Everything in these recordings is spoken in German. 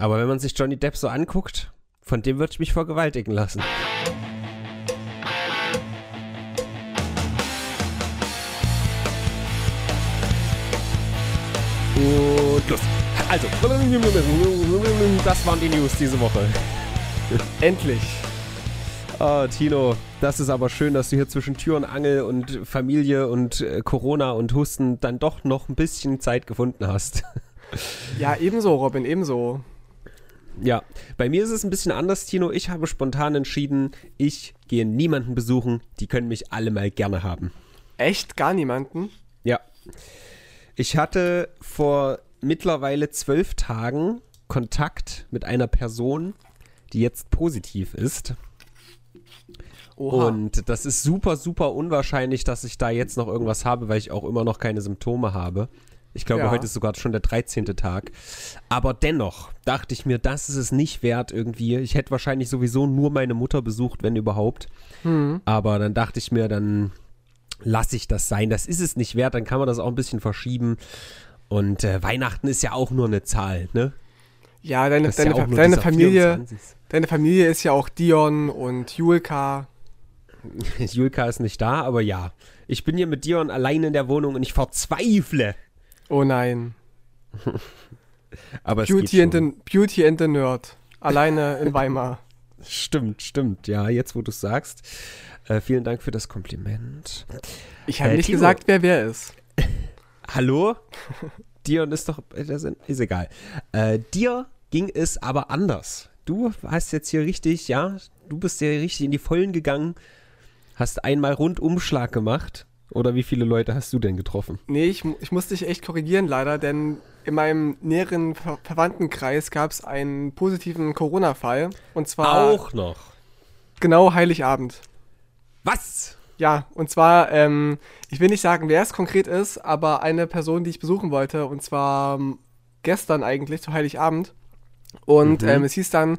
Aber wenn man sich Johnny Depp so anguckt, von dem würde ich mich vergewaltigen lassen. Und los. Also, das waren die News diese Woche. Endlich. Oh, Tino, das ist aber schön, dass du hier zwischen Tür und Angel und Familie und äh, Corona und Husten dann doch noch ein bisschen Zeit gefunden hast. Ja, ebenso, Robin, ebenso. Ja, bei mir ist es ein bisschen anders, Tino. Ich habe spontan entschieden, ich gehe niemanden besuchen. Die können mich alle mal gerne haben. Echt? Gar niemanden? Ja. Ich hatte vor mittlerweile zwölf Tagen Kontakt mit einer Person, die jetzt positiv ist. Oha. Und das ist super, super unwahrscheinlich, dass ich da jetzt noch irgendwas habe, weil ich auch immer noch keine Symptome habe. Ich glaube, ja. heute ist sogar schon der 13. Tag. Aber dennoch dachte ich mir, das ist es nicht wert irgendwie. Ich hätte wahrscheinlich sowieso nur meine Mutter besucht, wenn überhaupt. Mhm. Aber dann dachte ich mir, dann lasse ich das sein. Das ist es nicht wert, dann kann man das auch ein bisschen verschieben. Und äh, Weihnachten ist ja auch nur eine Zahl, ne? Ja, deine, deine, ja deine Familie, deine Familie ist ja auch Dion und Julka. Julka ist nicht da, aber ja. Ich bin hier mit Dion allein in der Wohnung und ich verzweifle. Oh nein. aber Beauty, and the, Beauty and the Nerd. Alleine in Weimar. Stimmt, stimmt. Ja, jetzt wo du es sagst. Äh, vielen Dank für das Kompliment. Ich habe äh, nicht Timo. gesagt, wer wer ist. Hallo? Dion ist doch. Äh, ist egal. Äh, dir ging es aber anders. Du hast jetzt hier richtig, ja, du bist ja richtig in die Vollen gegangen, hast einmal Rundumschlag gemacht. Oder wie viele Leute hast du denn getroffen? Nee, ich, ich muss dich echt korrigieren leider, denn in meinem näheren Ver Verwandtenkreis gab es einen positiven Corona-Fall. Und zwar. Auch noch. Genau Heiligabend. Was? Ja, und zwar, ähm, ich will nicht sagen, wer es konkret ist, aber eine Person, die ich besuchen wollte, und zwar ähm, gestern eigentlich zu Heiligabend. Und mhm. ähm, es hieß dann,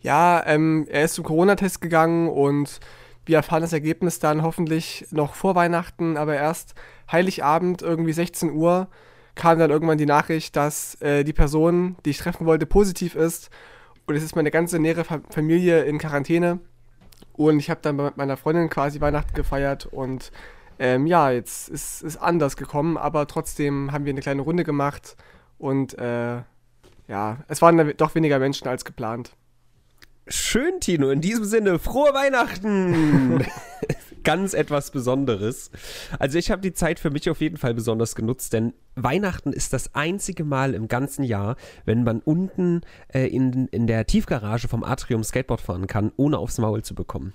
ja, ähm, er ist zum Corona-Test gegangen und wir erfahren das Ergebnis dann hoffentlich noch vor Weihnachten, aber erst Heiligabend, irgendwie 16 Uhr, kam dann irgendwann die Nachricht, dass äh, die Person, die ich treffen wollte, positiv ist. Und es ist meine ganze nähere Familie in Quarantäne. Und ich habe dann mit meiner Freundin quasi Weihnachten gefeiert und ähm, ja, jetzt ist es anders gekommen, aber trotzdem haben wir eine kleine Runde gemacht und äh, ja, es waren doch weniger Menschen als geplant. Schön, Tino. In diesem Sinne, frohe Weihnachten! Ganz etwas Besonderes. Also ich habe die Zeit für mich auf jeden Fall besonders genutzt, denn Weihnachten ist das einzige Mal im ganzen Jahr, wenn man unten äh, in, in der Tiefgarage vom Atrium Skateboard fahren kann, ohne aufs Maul zu bekommen.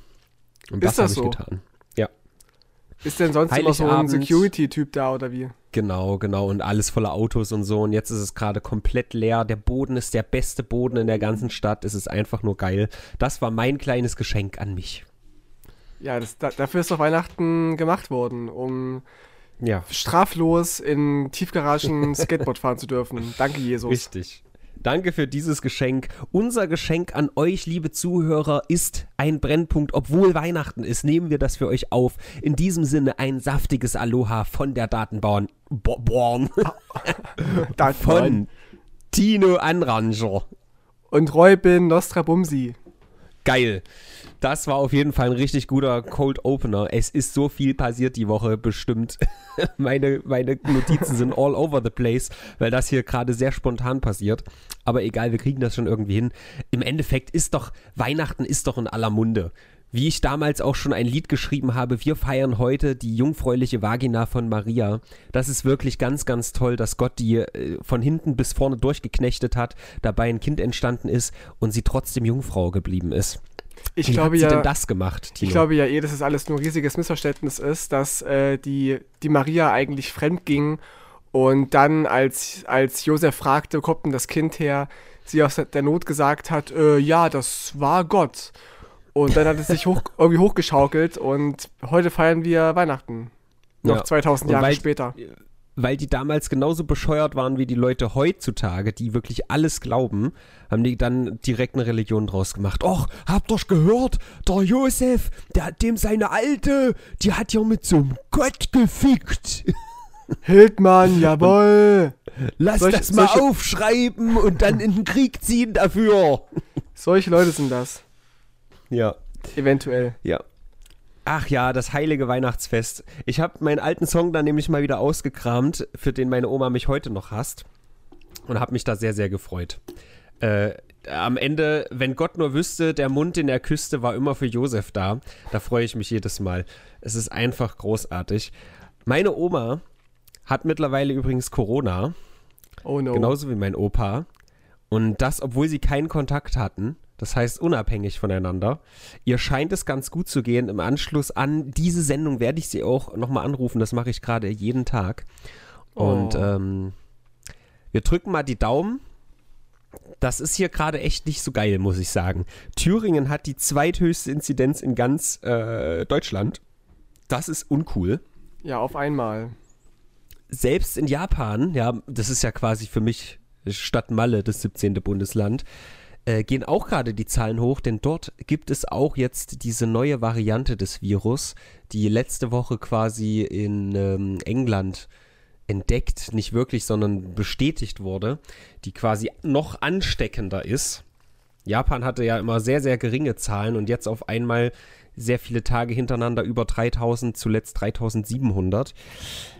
Und ist das, das habe ich getan. Ja. Ist denn sonst immer so ein Security-Typ da oder wie? Genau, genau. Und alles voller Autos und so. Und jetzt ist es gerade komplett leer. Der Boden ist der beste Boden in der ganzen Stadt. Es ist einfach nur geil. Das war mein kleines Geschenk an mich. Ja, das, da, dafür ist doch Weihnachten gemacht worden, um ja. straflos in Tiefgaragen Skateboard fahren zu dürfen. Danke, Jesus. Richtig. Danke für dieses Geschenk. Unser Geschenk an euch, liebe Zuhörer, ist ein Brennpunkt. Obwohl Weihnachten ist, nehmen wir das für euch auf. In diesem Sinne ein saftiges Aloha von der Datenbauern. Born. von Tino Anranger. Und Reubin Nostrabumsi. Geil. Das war auf jeden Fall ein richtig guter Cold Opener. Es ist so viel passiert die Woche, bestimmt. meine, meine Notizen sind all over the place, weil das hier gerade sehr spontan passiert. Aber egal, wir kriegen das schon irgendwie hin. Im Endeffekt ist doch, Weihnachten ist doch in aller Munde. Wie ich damals auch schon ein Lied geschrieben habe, wir feiern heute die jungfräuliche Vagina von Maria. Das ist wirklich ganz, ganz toll, dass Gott die äh, von hinten bis vorne durchgeknechtet hat, dabei ein Kind entstanden ist und sie trotzdem Jungfrau geblieben ist. Ich Wie glaube hat sie ja, denn das gemacht, Tino? Ich glaube ja eh, dass es alles nur ein riesiges Missverständnis ist, dass äh, die, die Maria eigentlich fremd ging und dann, als, als Josef fragte, kommt denn das Kind her, sie aus der Not gesagt hat, äh, ja, das war Gott. Und dann hat es sich hoch, irgendwie hochgeschaukelt und heute feiern wir Weihnachten. Noch ja. 2000 Jahre später weil die damals genauso bescheuert waren wie die Leute heutzutage, die wirklich alles glauben, haben die dann direkt eine Religion draus gemacht. Och, habt ihr gehört? Der Josef, der hat dem seine Alte, die hat ja mit so einem Gott gefickt. Hildmann, jawoll. Lass Solche- das mal solche- aufschreiben und dann in den Krieg ziehen dafür. Solche Leute sind das. Ja. Eventuell. Ja. Ach ja, das heilige Weihnachtsfest. Ich habe meinen alten Song dann nämlich mal wieder ausgekramt, für den meine Oma mich heute noch hasst. Und habe mich da sehr, sehr gefreut. Äh, am Ende, wenn Gott nur wüsste, der Mund in der Küste war immer für Josef da. Da freue ich mich jedes Mal. Es ist einfach großartig. Meine Oma hat mittlerweile übrigens Corona. Oh no. Genauso wie mein Opa. Und das, obwohl sie keinen Kontakt hatten. Das heißt, unabhängig voneinander. Ihr scheint es ganz gut zu gehen. Im Anschluss an diese Sendung werde ich sie auch nochmal anrufen. Das mache ich gerade jeden Tag. Und Oh. ähm, wir drücken mal die Daumen. Das ist hier gerade echt nicht so geil, muss ich sagen. Thüringen hat die zweithöchste Inzidenz in ganz äh, Deutschland. Das ist uncool Ja, auf einmal. selbst in Japan, ja, das ist ja quasi für mich Stadt Malle, das 17. Bundesland, äh, gehen auch gerade die Zahlen hoch, denn dort gibt es auch jetzt diese neue Variante des Virus, die letzte Woche quasi in ähm, England entdeckt, nicht wirklich, sondern bestätigt wurde, die quasi noch ansteckender ist. Japan hatte ja immer sehr, sehr geringe Zahlen und jetzt auf einmal sehr viele Tage hintereinander über 3000, zuletzt 3700.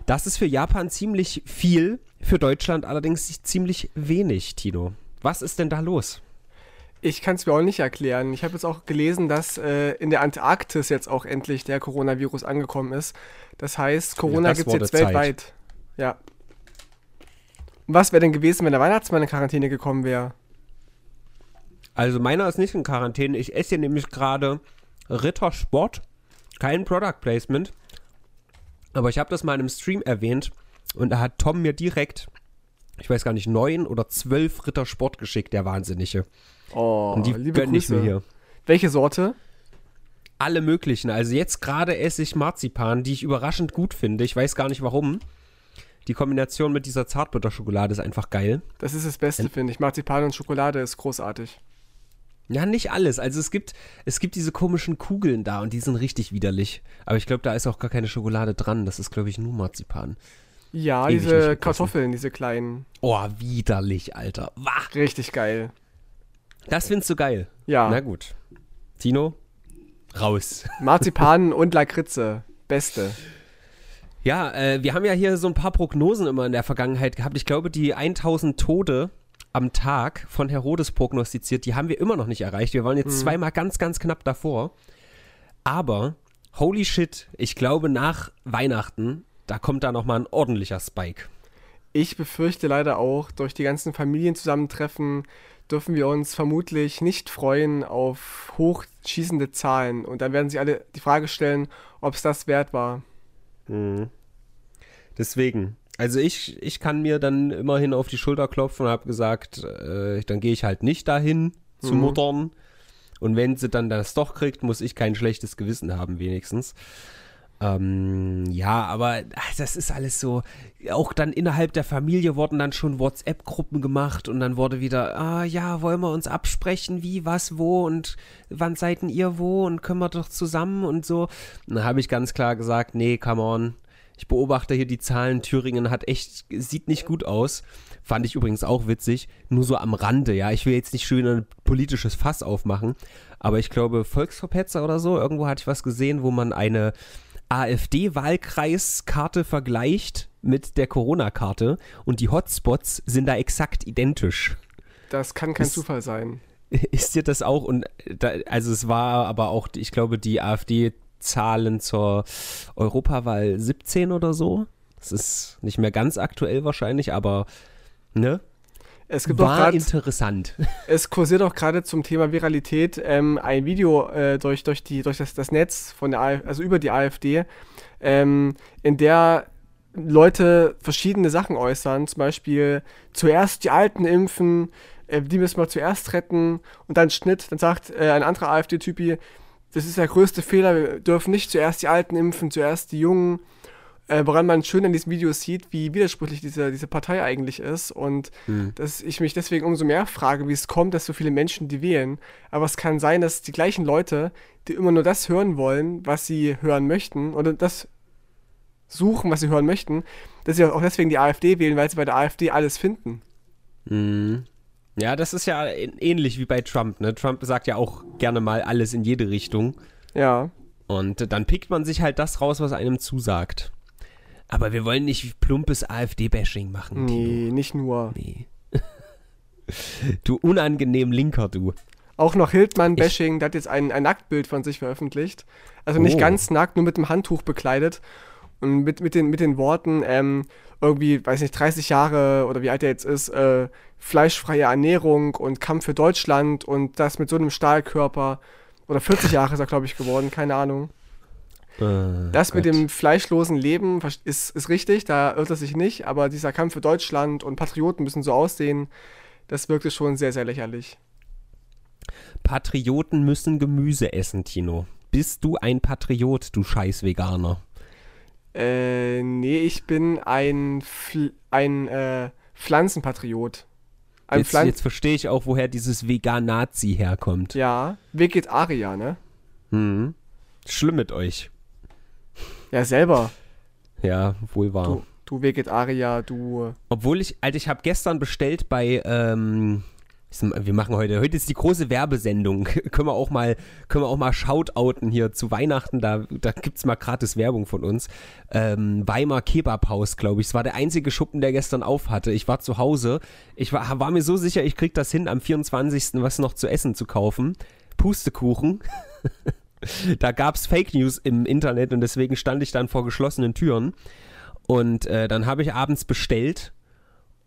Das ist für Japan ziemlich viel, für Deutschland allerdings ziemlich wenig, Tino. Was ist denn da los? Ich kann es mir auch nicht erklären. Ich habe jetzt auch gelesen, dass äh, in der Antarktis jetzt auch endlich der Coronavirus angekommen ist. Das heißt, Corona das gibt es jetzt Zeit. weltweit. Ja. Und Was wäre denn gewesen, wenn der Weihnachtsmann in Quarantäne gekommen wäre? Also meiner ist nicht in Quarantäne. Ich esse hier nämlich gerade Rittersport. Kein Product Placement. Aber ich habe das mal in einem Stream erwähnt und da hat Tom mir direkt, ich weiß gar nicht, neun oder zwölf Rittersport geschickt, der Wahnsinnige. Oh, und die liebe gönn ich mir hier. Welche Sorte? Alle möglichen. Also jetzt gerade esse ich Marzipan, die ich überraschend gut finde. Ich weiß gar nicht warum. Die Kombination mit dieser Zartbutterschokolade ist einfach geil. Das ist das Beste, finde ich. Marzipan und Schokolade ist großartig. Ja, nicht alles. Also es gibt, es gibt diese komischen Kugeln da und die sind richtig widerlich. Aber ich glaube, da ist auch gar keine Schokolade dran. Das ist, glaube ich, nur Marzipan. Ja, Ewig diese. Kartoffeln, diese kleinen. Oh, widerlich, Alter. Wah. Richtig geil. Das findest du geil. Ja. Na gut. Tino, raus. Marzipan und Lakritze. Beste. Ja, äh, wir haben ja hier so ein paar Prognosen immer in der Vergangenheit gehabt. Ich glaube, die 1000 Tode am Tag von Herodes prognostiziert, die haben wir immer noch nicht erreicht. Wir waren jetzt zweimal ganz, ganz knapp davor. Aber, holy shit, ich glaube, nach Weihnachten, da kommt da nochmal ein ordentlicher Spike. Ich befürchte leider auch, durch die ganzen Familienzusammentreffen dürfen wir uns vermutlich nicht freuen auf hochschießende Zahlen. Und dann werden sich alle die Frage stellen, ob es das wert war. Mhm. Deswegen. Also ich, ich kann mir dann immerhin auf die Schulter klopfen und habe gesagt, äh, dann gehe ich halt nicht dahin zu Mhm. Muttern. Und wenn sie dann das doch kriegt, muss ich kein schlechtes Gewissen haben, wenigstens. Ähm, ja, aber ach, das ist alles so. Auch dann innerhalb der Familie wurden dann schon WhatsApp-Gruppen gemacht und dann wurde wieder, ah ja, wollen wir uns absprechen, wie, was, wo und wann seid ihr wo und können wir doch zusammen und so. Und dann habe ich ganz klar gesagt, nee, come on. Ich beobachte hier die Zahlen. Thüringen hat echt, sieht nicht gut aus. Fand ich übrigens auch witzig. Nur so am Rande, ja. Ich will jetzt nicht schön ein politisches Fass aufmachen. Aber ich glaube, Volksverpetzer oder so, irgendwo hatte ich was gesehen, wo man eine AfD-Wahlkreiskarte vergleicht mit der Corona-Karte und die Hotspots sind da exakt identisch. Das kann kein Ist- Zufall sein. Ist dir das auch? Und da, also es war aber auch, ich glaube, die AfD-Zahlen zur Europawahl 17 oder so. Das ist nicht mehr ganz aktuell wahrscheinlich, aber ne? Es gibt auch War grad, interessant. es kursiert auch gerade zum Thema Viralität ähm, ein Video äh, durch, durch, die, durch das, das Netz von der AfD, also über die AfD, ähm, in der Leute verschiedene Sachen äußern, zum Beispiel zuerst die Alten impfen, äh, die müssen wir zuerst retten und dann Schnitt, dann sagt äh, ein anderer AfD-Typi, das ist der größte Fehler, wir dürfen nicht zuerst die Alten impfen, zuerst die Jungen. Äh, woran man schön in diesem Video sieht, wie widersprüchlich diese, diese Partei eigentlich ist und Hm. dass ich mich deswegen umso mehr frage, wie es kommt, dass so viele Menschen die wählen. Aber es kann sein, dass die gleichen Leute, die immer nur das hören wollen, was sie hören möchten, oder das suchen, was sie hören möchten, dass sie auch deswegen die AfD wählen, weil sie bei der AfD alles finden. Mhm. Ja, das ist ja ähnlich wie bei Trump. Ne? Trump sagt ja auch gerne mal alles in jede Richtung. Ja. Und dann pickt man sich halt das raus, was einem zusagt. Aber wir wollen nicht plumpes AfD-Bashing machen. Nee, Tino. nicht nur. Nee. du unangenehm Linker, du. Auch noch Hildmann-Bashing, der hat jetzt ein, ein Nacktbild von sich veröffentlicht. Also nicht oh. ganz nackt, nur mit dem Handtuch bekleidet. Und mit, mit, den, mit den Worten, ähm, irgendwie, weiß nicht, 30 Jahre oder wie alt er jetzt ist, äh, fleischfreie Ernährung und Kampf für Deutschland und das mit so einem Stahlkörper. Oder 40 Jahre ist er, glaube ich, geworden, keine Ahnung. Äh, das Gott. mit dem fleischlosen Leben ist, ist richtig, da irrt er sich nicht, aber dieser Kampf für Deutschland und Patrioten müssen so aussehen, das wirkte schon sehr, sehr lächerlich. Patrioten müssen Gemüse essen, Tino. Bist du ein Patriot, du scheiß Veganer? Äh, nee, ich bin ein, Fl ein äh, Pflanzenpatriot. Ein jetzt, Pflan jetzt verstehe ich auch, woher dieses Vegan-Nazi herkommt. Ja, Vegetarier, ne? Hm. Schlimm mit euch. Ja, selber. Ja, wohl wahr. Du, du Vegetarier, du. Obwohl ich, Alter, ich habe gestern bestellt bei, ähm, wir machen heute, heute ist die große Werbesendung. können wir auch mal, können wir auch mal shoutouten hier zu Weihnachten. Da, da gibt es mal gratis Werbung von uns. Ähm, Weimar Kebabhaus, glaube ich. Es war der einzige Schuppen, der gestern auf hatte. Ich war zu Hause. Ich war, war mir so sicher, ich krieg das hin, am 24. was noch zu essen zu kaufen. Pustekuchen. da gab es Fake News im Internet und deswegen stand ich dann vor geschlossenen Türen. Und äh, dann habe ich abends bestellt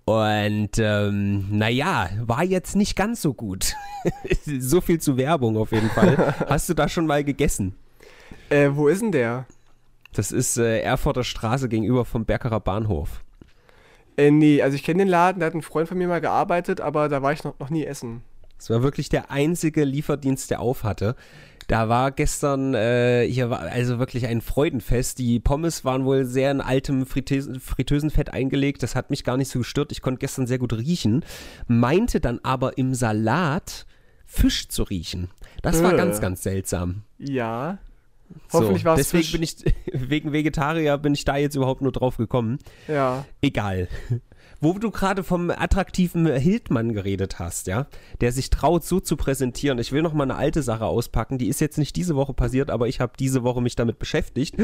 und ähm, naja, war jetzt nicht ganz so gut. so viel zu Werbung auf jeden Fall. Hast du da schon mal gegessen? Äh, wo ist denn der? Das ist äh, Erfurter Straße gegenüber vom Bergerer Bahnhof. Äh, nee, also ich kenne den Laden, da hat ein Freund von mir mal gearbeitet, aber da war ich noch, noch nie essen. Es war wirklich der einzige Lieferdienst, der auf hatte. Da war gestern, äh, hier war also wirklich ein Freudenfest. Die Pommes waren wohl sehr in altem Friteusen, Fritteusenfett eingelegt. Das hat mich gar nicht so gestört. Ich konnte gestern sehr gut riechen. Meinte dann aber im Salat Fisch zu riechen. Das war äh. ganz, ganz seltsam. Ja. Hoffentlich so, war es Deswegen bin ich, wegen Vegetarier bin ich da jetzt überhaupt nur drauf gekommen. Ja. Egal. Wo du gerade vom attraktiven Hildmann geredet hast, ja, der sich traut, so zu präsentieren. Ich will noch mal eine alte Sache auspacken, die ist jetzt nicht diese Woche passiert, aber ich habe diese Woche mich damit beschäftigt.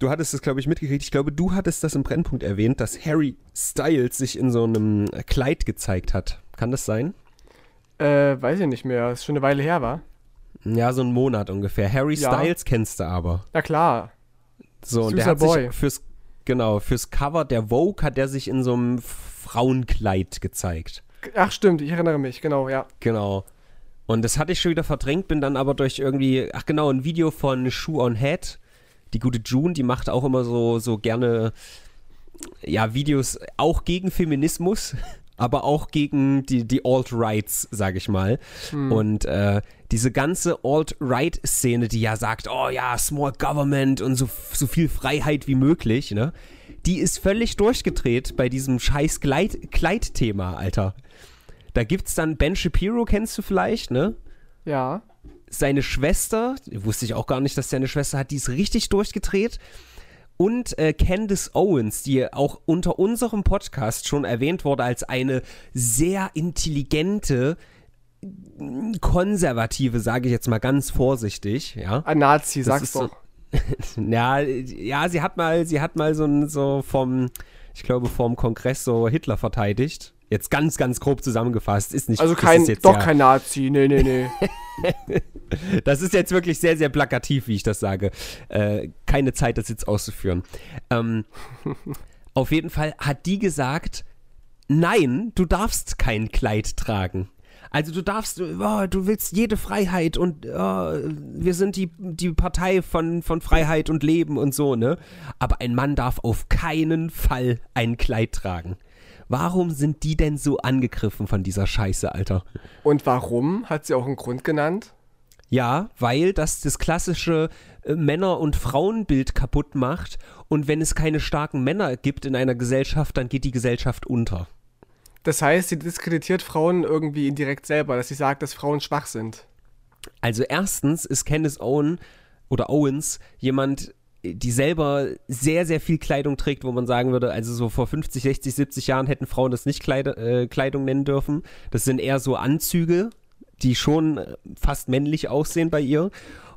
Du hattest es, glaube ich, mitgekriegt. Ich glaube, du hattest das im Brennpunkt erwähnt, dass Harry Styles sich in so einem Kleid gezeigt hat. Kann das sein? Äh, weiß ich nicht mehr. Ist schon eine Weile her, war? Ja, so einen Monat ungefähr. Harry ja. Styles kennst du aber. Na klar. So, und der hat Boy. sich fürs Genau, fürs Cover der Vogue hat er sich in so einem Frauenkleid gezeigt. Ach stimmt, ich erinnere mich, genau, ja. Genau. Und das hatte ich schon wieder verdrängt, bin dann aber durch irgendwie, ach genau, ein Video von Shoe on Head. Die gute June, die macht auch immer so, so gerne, ja, Videos auch gegen Feminismus aber auch gegen die, die Alt-Rights, sage ich mal. Hm. Und äh, diese ganze Alt-Right-Szene, die ja sagt, oh ja, Small Government und so, so viel Freiheit wie möglich, ne? Die ist völlig durchgedreht bei diesem scheiß Kleid-Thema, Alter. Da gibt's dann Ben Shapiro, kennst du vielleicht, ne? Ja. Seine Schwester, wusste ich auch gar nicht, dass der eine Schwester hat, die ist richtig durchgedreht und äh, Candice Owens, die auch unter unserem Podcast schon erwähnt wurde als eine sehr intelligente, konservative, sage ich jetzt mal ganz vorsichtig, ja. Ein Nazi, sagst du. So, ja, ja, sie hat mal, sie hat mal so, so vom, ich glaube, vom Kongress so Hitler verteidigt. Jetzt ganz, ganz grob zusammengefasst. Ist nicht Also kein, doch ja, kein Nazi, nee, nee, nee. das ist jetzt wirklich sehr, sehr plakativ, wie ich das sage. Äh, keine Zeit, das jetzt auszuführen. Ähm, auf jeden Fall hat die gesagt, nein, du darfst kein Kleid tragen. Also du darfst, oh, du willst jede Freiheit und oh, wir sind die, die Partei von, von Freiheit und Leben und so, ne? Aber ein Mann darf auf keinen Fall ein Kleid tragen. Warum sind die denn so angegriffen von dieser Scheiße, Alter? Und warum? Hat sie auch einen Grund genannt? Ja, weil das das klassische äh, Männer- und Frauenbild kaputt macht. Und wenn es keine starken Männer gibt in einer Gesellschaft, dann geht die Gesellschaft unter. Das heißt, sie diskreditiert Frauen irgendwie indirekt selber, dass sie sagt, dass Frauen schwach sind. Also erstens ist Candice Owen oder Owens jemand, die selber sehr, sehr viel Kleidung trägt, wo man sagen würde, also so vor 50, 60, 70 Jahren hätten Frauen das nicht Kleid äh, Kleidung nennen dürfen. Das sind eher so Anzüge, die schon fast männlich aussehen bei ihr.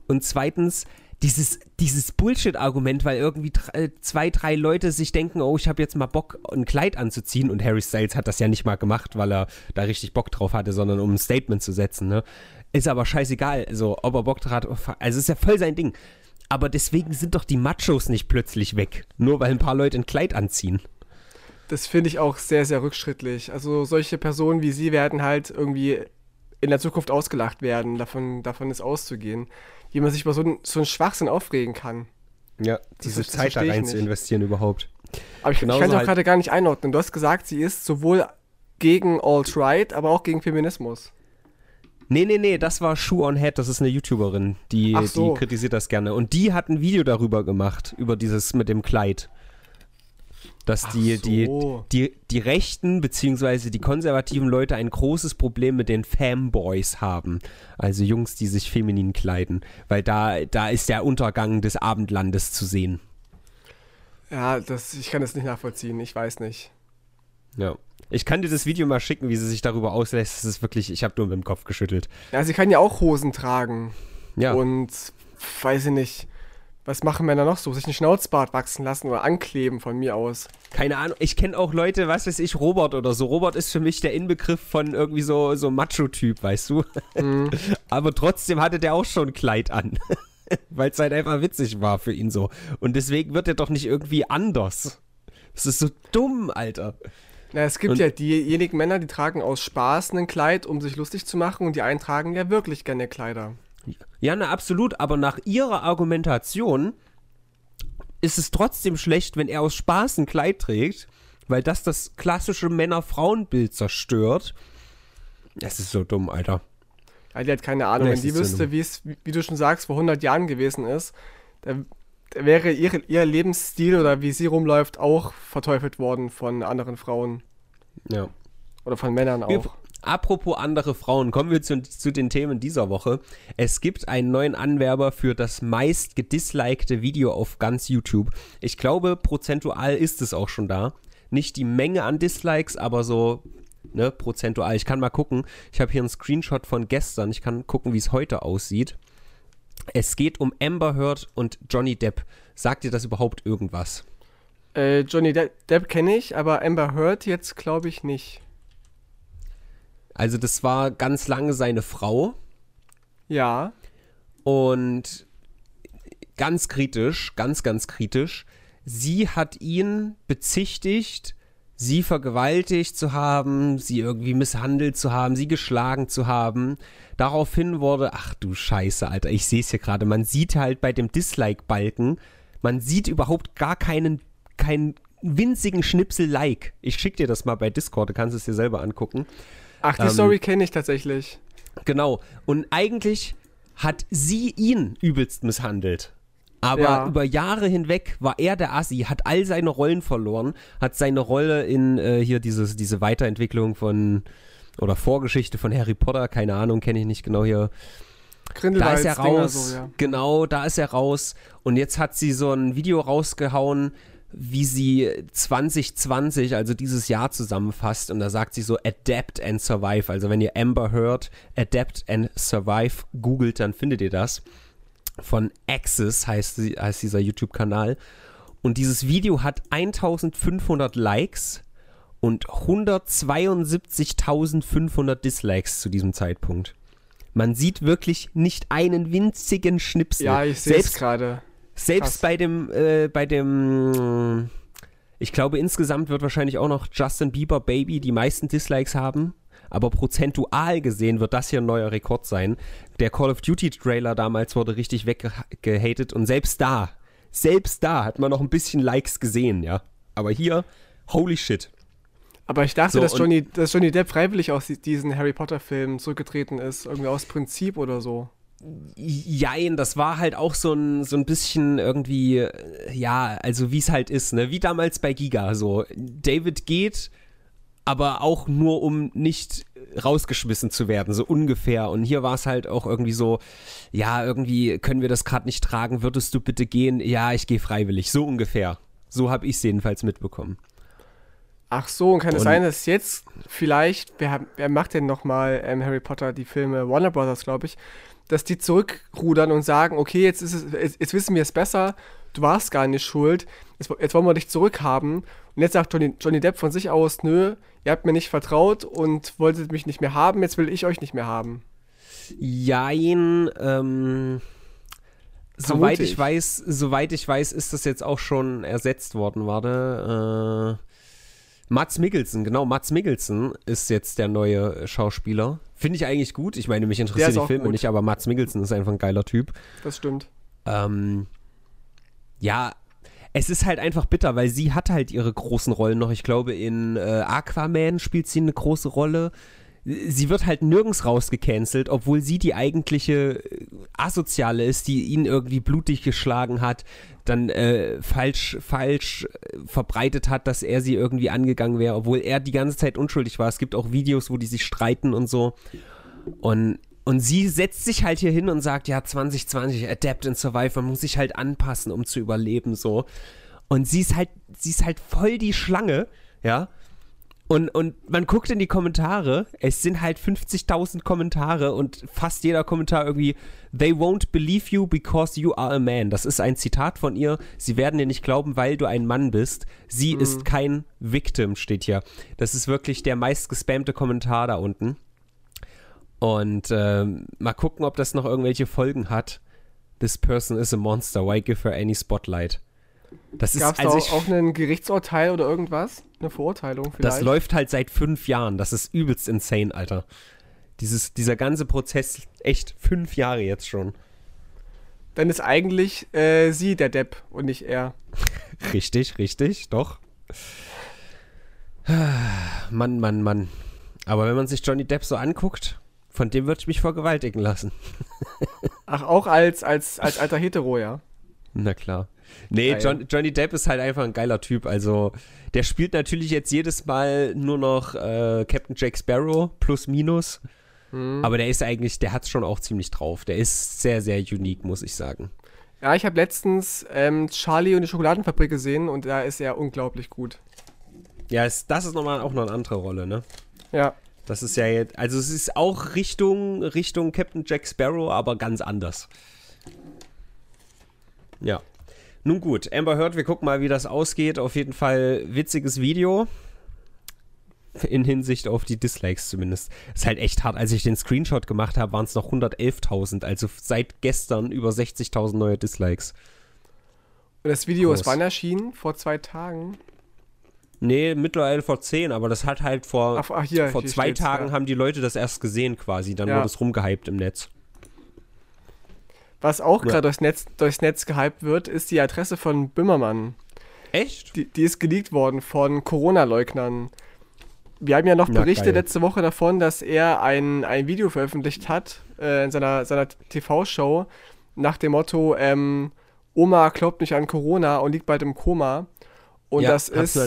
Und zweitens, dieses, dieses Bullshit-Argument, weil irgendwie äh, zwei, drei Leute sich denken, oh, ich habe jetzt mal Bock, ein Kleid anzuziehen. Und Harry Styles hat das ja nicht mal gemacht, weil er da richtig Bock drauf hatte, sondern um ein Statement zu setzen. Ne? Ist aber scheißegal, also ob er Bock drauf hat. Also ist ja voll sein Ding. Aber deswegen sind doch die Machos nicht plötzlich weg, nur weil ein paar Leute ein Kleid anziehen. Das finde ich auch sehr, sehr rückschrittlich. Also solche Personen wie sie werden halt irgendwie in der Zukunft ausgelacht werden. Davon, davon ist auszugehen wie man sich über so, ein, so einen Schwachsinn aufregen kann. Ja, diese das, Zeit da rein zu investieren überhaupt. Aber ich, ich kann es auch halt gerade gar nicht einordnen. Du hast gesagt, sie ist sowohl gegen Alt-Right, aber auch gegen Feminismus. Nee, nee, nee, das war Shoe on Head, das ist eine YouTuberin, die, so. die kritisiert das gerne. Und die hat ein Video darüber gemacht, über dieses mit dem Kleid dass die, so. die, die, die Rechten bzw. die konservativen Leute ein großes Problem mit den Fanboys haben. Also Jungs, die sich feminin kleiden. Weil da, da ist der Untergang des Abendlandes zu sehen. Ja, das, ich kann das nicht nachvollziehen. Ich weiß nicht. Ja. Ich kann dir das Video mal schicken, wie sie sich darüber auslässt. Das ist wirklich, ich habe nur mit dem Kopf geschüttelt. Ja, sie kann ja auch Hosen tragen. Ja. Und weiß ich nicht was machen Männer noch so? Sich einen Schnauzbart wachsen lassen oder ankleben von mir aus. Keine Ahnung. Ich kenne auch Leute, was weiß ich, Robert oder so. Robert ist für mich der Inbegriff von irgendwie so, so Macho-Typ, weißt du? Mhm. Aber trotzdem hatte der auch schon ein Kleid an. Weil es halt einfach witzig war für ihn so. Und deswegen wird er doch nicht irgendwie anders. Das ist so dumm, Alter. Na, es gibt und ja diejenigen Männer, die tragen aus Spaß ein Kleid, um sich lustig zu machen, und die einen tragen ja wirklich gerne Kleider. Ja, na absolut, aber nach ihrer Argumentation ist es trotzdem schlecht, wenn er aus Spaß ein Kleid trägt, weil das das klassische Männer-Frauen-Bild zerstört. Es ist so dumm, Alter. Ja, die hat keine Ahnung. wenn die wüsste, wie es, wie du schon sagst, vor 100 Jahren gewesen ist, da, da wäre ihr, ihr Lebensstil oder wie sie rumläuft auch verteufelt worden von anderen Frauen. Ja. Oder von Männern auch. Wir, Apropos andere Frauen, kommen wir zu, zu, den Themen dieser Woche. Es gibt einen neuen Anwerber für das meist gedislikte Video auf ganz YouTube. Ich glaube, prozentual ist es auch schon da. Nicht die Menge an Dislikes, aber so ne, prozentual. Ich kann mal gucken. Ich habe hier einen Screenshot von gestern. Ich kann gucken, wie es heute aussieht. Es geht um Amber Heard und Johnny Depp. Sagt dir das überhaupt irgendwas? Äh, Johnny De Depp kenne ich, aber Amber Heard jetzt glaube ich nicht. Also das war ganz lange seine Frau. Ja. Und ganz kritisch, ganz, ganz kritisch. Sie hat ihn bezichtigt, sie vergewaltigt zu haben, sie irgendwie misshandelt zu haben, sie geschlagen zu haben. Daraufhin wurde, ach du Scheiße, Alter, ich sehe es hier gerade, man sieht halt bei dem Dislike-Balken, man sieht überhaupt gar keinen, keinen winzigen Schnipsel Like. Ich schick dir das mal bei Discord, du kannst es dir selber angucken. Ach, die ähm, Story kenne ich tatsächlich. Genau. Und eigentlich hat sie ihn übelst misshandelt. Aber ja. über Jahre hinweg war er der Assi, hat all seine Rollen verloren, hat seine Rolle in äh, hier dieses, diese Weiterentwicklung von oder Vorgeschichte von Harry Potter, keine Ahnung, kenne ich nicht genau hier. Da ist er raus. So, ja. Genau, da ist er raus. Und jetzt hat sie so ein Video rausgehauen, wie sie 2020, also dieses Jahr zusammenfasst. Und da sagt sie so, Adapt and Survive. Also wenn ihr Amber hört, Adapt and Survive googelt, dann findet ihr das. Von Axis heißt, heißt dieser YouTube-Kanal. Und dieses Video hat 1500 Likes und 172.500 Dislikes zu diesem Zeitpunkt. Man sieht wirklich nicht einen winzigen Schnipsel. Ja, ich sehe es gerade. Selbst Krass. bei dem, äh, bei dem, ich glaube insgesamt wird wahrscheinlich auch noch Justin Bieber Baby die meisten Dislikes haben. Aber prozentual gesehen wird das hier ein neuer Rekord sein. Der Call of Duty Trailer damals wurde richtig weggehatet und selbst da, selbst da hat man noch ein bisschen Likes gesehen, ja. Aber hier, holy shit. Aber ich dachte, so, dass, Johnny, dass Johnny Depp freiwillig aus diesen Harry Potter Filmen zurückgetreten ist, irgendwie aus Prinzip oder so. Jein, das war halt auch so ein, so ein bisschen irgendwie, äh, ja, also wie es halt ist, ne? Wie damals bei Giga, so. David geht aber auch nur um nicht rausgeschmissen zu werden, so ungefähr. Und hier war es halt auch irgendwie so, ja, irgendwie können wir das gerade nicht tragen, würdest du bitte gehen? Ja, ich gehe freiwillig, so ungefähr. So habe ich es jedenfalls mitbekommen. Ach so, und kann es sein, dass jetzt vielleicht, wer, wer macht denn nochmal ähm, Harry Potter, die Filme, Warner Brothers, glaube ich, dass die zurückrudern und sagen, okay, jetzt, ist es, jetzt, jetzt wissen wir es besser, du warst gar nicht schuld, jetzt, jetzt wollen wir dich zurückhaben. Und jetzt sagt Johnny, Johnny Depp von sich aus, nö, ihr habt mir nicht vertraut und wolltet mich nicht mehr haben, jetzt will ich euch nicht mehr haben. Jein, ähm, soweit ich. ich. weiß, soweit ich weiß, ist das jetzt auch schon ersetzt worden, warte, äh, Mats Mikkelsen, genau, Mats Mikkelsen ist jetzt der neue Schauspieler. Finde ich eigentlich gut. Ich meine, mich interessieren die Filme gut. nicht, aber Mats Mikkelsen ist einfach ein geiler Typ. Das stimmt. Ähm, ja, es ist halt einfach bitter, weil sie hat halt ihre großen Rollen noch. Ich glaube, in äh, Aquaman spielt sie eine große Rolle. Sie wird halt nirgends rausgecancelt, obwohl sie die eigentliche äh, Asoziale ist, die ihn irgendwie blutig geschlagen hat, dann äh, falsch, falsch äh, verbreitet hat, dass er sie irgendwie angegangen wäre, obwohl er die ganze Zeit unschuldig war. Es gibt auch Videos, wo die sich streiten und so. Und und sie setzt sich halt hier hin und sagt, ja, 2020, Adapt and Survive, man muss sich halt anpassen, um zu überleben, so. Und sie ist halt, sie ist halt voll die Schlange, ja. Und, und man guckt in die Kommentare, es sind halt 50.000 Kommentare und fast jeder Kommentar irgendwie, they won't believe you because you are a man. Das ist ein Zitat von ihr. Sie werden dir nicht glauben, weil du ein Mann bist. Sie mhm. ist kein Victim, steht hier. Das ist wirklich der meistgespammte Kommentar da unten. Und ähm, mal gucken, ob das noch irgendwelche Folgen hat. This person is a monster. Why give her any spotlight? Das Gab's ist also da auch, ein Gerichtsurteil oder irgendwas? Eine Verurteilung vielleicht? Das läuft halt seit fünf Jahren. Das ist übelst insane, Alter. Dieses, dieser ganze Prozess, echt fünf Jahre jetzt schon. Dann ist eigentlich äh, sie der Depp und nicht er. richtig, richtig, doch. Mann, Mann, Mann. Aber wenn man sich Johnny Depp so anguckt, von dem würde ich mich vergewaltigen lassen. Ach, auch als, als, als alter Hetero, ja? Na klar. Nee, John, Johnny Depp ist halt einfach ein geiler Typ. Also, der spielt natürlich jetzt jedes Mal nur noch äh, Captain Jack Sparrow plus minus. Mhm. Aber der ist eigentlich, der hat es schon auch ziemlich drauf. Der ist sehr, sehr unique, muss ich sagen. Ja, ich habe letztens ähm, Charlie und die Schokoladenfabrik gesehen und da ist er unglaublich gut. Ja, ist, das ist nochmal auch noch eine andere Rolle, ne? Ja. Das ist ja jetzt, also es ist auch Richtung, Richtung Captain Jack Sparrow, aber ganz anders. Ja. Nun gut, Amber Heard, wir gucken mal, wie das ausgeht. Auf jeden Fall witziges Video. In Hinsicht auf die Dislikes zumindest. Ist halt echt hart. Als ich den Screenshot gemacht habe, waren es noch 111.000. Also seit gestern über 60.000 neue Dislikes. Und das Video Groß. ist wann erschienen? Vor zwei Tagen? Nee, mittlerweile vor zehn, aber das hat halt vor, ach, ach hier, vor zwei Tagen ja. haben die Leute das erst gesehen quasi. Dann ja. wurde es rumgehypt im Netz. Was auch ja. gerade durchs Netz, durchs Netz gehypt wird, ist die Adresse von Böhmermann. Echt? Die, die ist geleakt worden von Corona-Leugnern. Wir haben ja noch berichtet letzte Woche davon, dass er ein, ein Video veröffentlicht hat äh, in seiner, seiner TV-Show nach dem Motto, ähm, Oma glaubt nicht an Corona und liegt bald im Koma. Und ja, das ist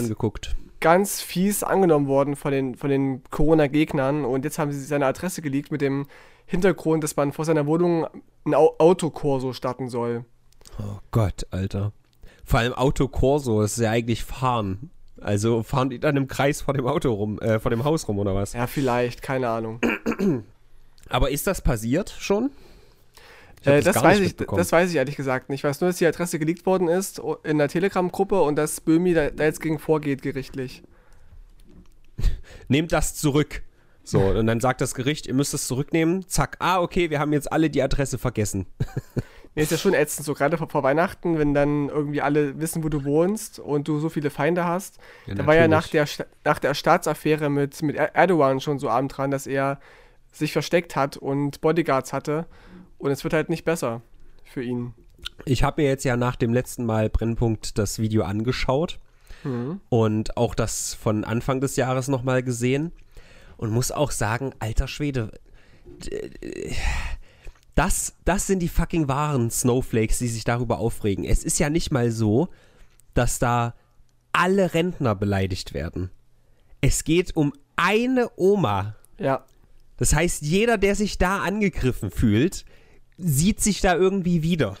ganz fies angenommen worden von den, von den Corona-Gegnern. Und jetzt haben sie seine Adresse geleakt mit dem Hintergrund, dass man vor seiner Wohnung ein Autokorso starten soll. Oh Gott, Alter. Vor allem Autokorso, das ist ja eigentlich fahren. Also fahren die dann im Kreis vor dem Auto rum, äh, vor dem Haus rum oder was? Ja, vielleicht, keine Ahnung. Aber ist das passiert schon? Äh, das, das weiß ich, das weiß ich ehrlich gesagt nicht. Ich weiß nur, dass die Adresse geleakt worden ist in der Telegram-Gruppe und dass Böhmi da, da, jetzt gegen vorgeht, gerichtlich. Nehmt das zurück. So, und dann sagt das Gericht, ihr müsst es zurücknehmen. Zack, ah, okay, wir haben jetzt alle die Adresse vergessen. nee, ist ja schon ätzend, so gerade vor, vor, Weihnachten, wenn dann irgendwie alle wissen, wo du wohnst und du so viele Feinde hast. Ja, da war ja nach der, nach der Staatsaffäre mit, mit Erdogan schon so abend dran, dass er sich versteckt hat und Bodyguards hatte. Und es wird halt nicht besser für ihn. Ich habe mir jetzt ja nach dem letzten Mal Brennpunkt das Video angeschaut mhm. und auch das von Anfang des Jahres nochmal gesehen und muss auch sagen, alter Schwede, das, das sind die fucking wahren Snowflakes, die sich darüber aufregen. Es ist ja nicht mal so, dass da alle Rentner beleidigt werden. Es geht um eine Oma. Ja. Das heißt, jeder, der sich da angegriffen fühlt, sieht sich da irgendwie wieder.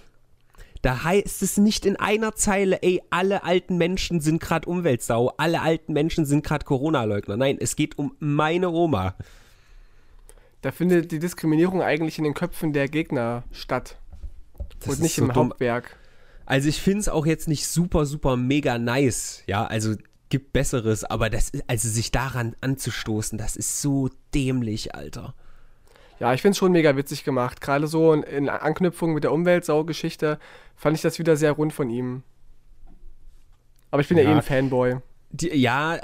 Da heißt es nicht in einer Zeile, ey, alle alten Menschen sind gerade Umweltsau, alle alten Menschen sind gerade Corona-Leugner. Nein, es geht um meine Oma. Da findet die Diskriminierung eigentlich in den Köpfen der Gegner statt. Das und nicht so im dumm. Hauptwerk. Also ich finde es auch jetzt nicht super, super mega nice. Ja, also gibt Besseres, aber das also sich daran anzustoßen, das ist so dämlich, Alter. Ja, ich finde es schon mega witzig gemacht. Gerade so in, Anknüpfung mit der Umweltsau-Geschichte fand ich das wieder sehr rund von ihm. Aber ich bin ja, Ja. eh ein Fanboy. Die, ja,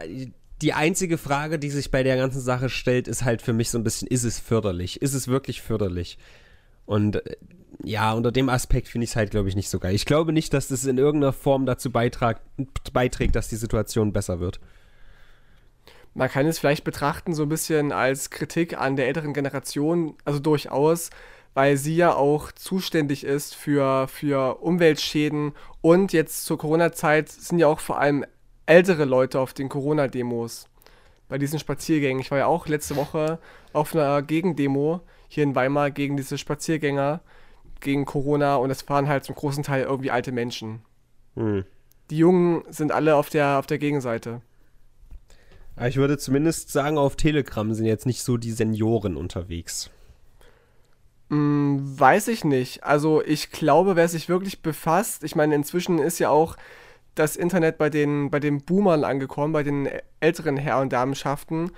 die einzige Frage, die sich bei der ganzen Sache stellt, ist halt für mich so ein bisschen, ist es förderlich? Ist es wirklich förderlich? Und äh, ja, unter dem Aspekt finde ich es halt, glaube ich, nicht so geil. Ich glaube nicht, dass das in irgendeiner Form dazu beiträgt, dass die Situation besser wird. Man kann es vielleicht betrachten so ein bisschen als Kritik an der älteren Generation, also durchaus, weil sie ja auch zuständig ist für, für Umweltschäden und jetzt zur Corona-Zeit sind ja auch vor allem ältere Leute auf den Corona-Demos. Bei diesen Spaziergängen. Ich war ja auch letzte Woche auf einer Gegendemo hier in Weimar gegen diese Spaziergänger, gegen Corona und es waren halt zum großen Teil irgendwie alte Menschen. Hm. Die Jungen sind alle auf der, auf der Gegenseite. Aber ich würde zumindest sagen, auf Telegram sind jetzt nicht so die Senioren unterwegs. Hm, weiß ich nicht. Also ich glaube, wer sich wirklich befasst, ich meine, inzwischen ist ja auch das Internet bei den, bei den Boomern angekommen, bei den älteren Herr- und Damenschaften.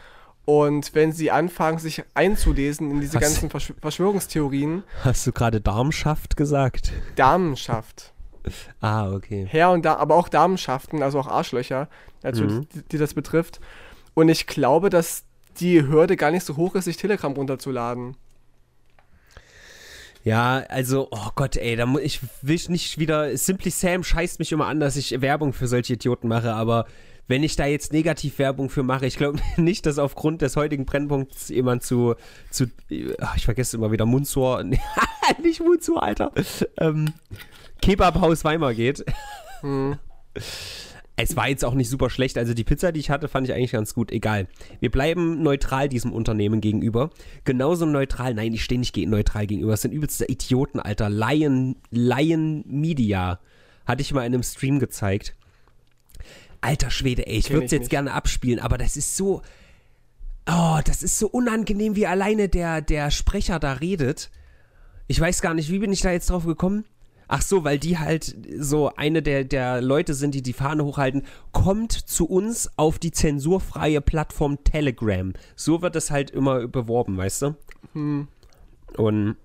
Und wenn sie anfangen, sich einzulesen in diese Was? ganzen Verschw Verschwörungstheorien, Hast du gerade Darmschaft gesagt? Damenschaft, Ah, okay. Herr- und da aber auch Damenschaften, also auch Arschlöcher, natürlich, Mhm. die, die das betrifft. Und ich glaube, dass die Hürde gar nicht so hoch ist, sich Telegram runterzuladen. Ja, also, oh Gott, ey, da ich will nicht wieder. Simply Sam scheißt mich immer an, dass ich Werbung für solche Idioten mache, aber wenn ich da jetzt negativ Werbung für mache, ich glaube nicht, dass aufgrund des heutigen Brennpunkts jemand zu, zu ach, ich vergesse immer wieder, Munzur, nicht Munzur, Alter, ähm, Kebabhaus Weimar geht. Hm. Es war jetzt auch nicht super schlecht. Also die Pizza, die ich hatte, fand ich eigentlich ganz gut. Egal. Wir bleiben neutral diesem Unternehmen gegenüber. Genauso neutral. Nein, ich stehe nicht neutral gegenüber. Das sind übelste Idioten, Alter. Lion, Lion Media. Hatte ich mal in einem Stream gezeigt. Alter Schwede, ey. Ich würde es jetzt nicht. gerne abspielen, aber das ist so. Oh, das ist so unangenehm, wie alleine der, der Sprecher da redet. Ich weiß gar nicht, wie bin ich da jetzt drauf gekommen? Ach so, weil die halt so eine der, der Leute sind, die die Fahne hochhalten, kommt zu uns auf die zensurfreie Plattform Telegram. So wird es halt immer beworben, weißt du? Hm. Und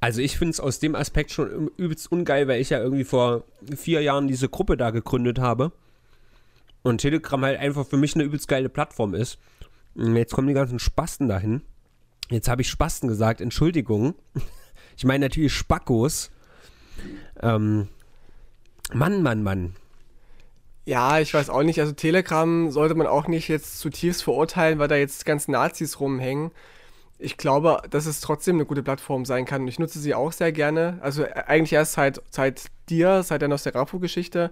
also ich finde es aus dem Aspekt schon übelst ungeil, weil ich ja irgendwie vor vier Jahren diese Gruppe da gegründet habe. Und Telegram halt einfach für mich eine übelst geile Plattform ist. Und jetzt kommen die ganzen Spasten dahin. Jetzt habe ich Spasten gesagt, Entschuldigung. Ich meine natürlich Spackos. Ähm, Mann, Mann, Mann. Ja, ich weiß auch nicht. Also Telegram sollte man auch nicht jetzt zutiefst verurteilen, weil da jetzt ganz Nazis rumhängen. Ich glaube, dass es trotzdem eine gute Plattform sein kann. Und ich nutze sie auch sehr gerne. Also äh, eigentlich erst seit, seit dir, seit der Nosferatu-Geschichte.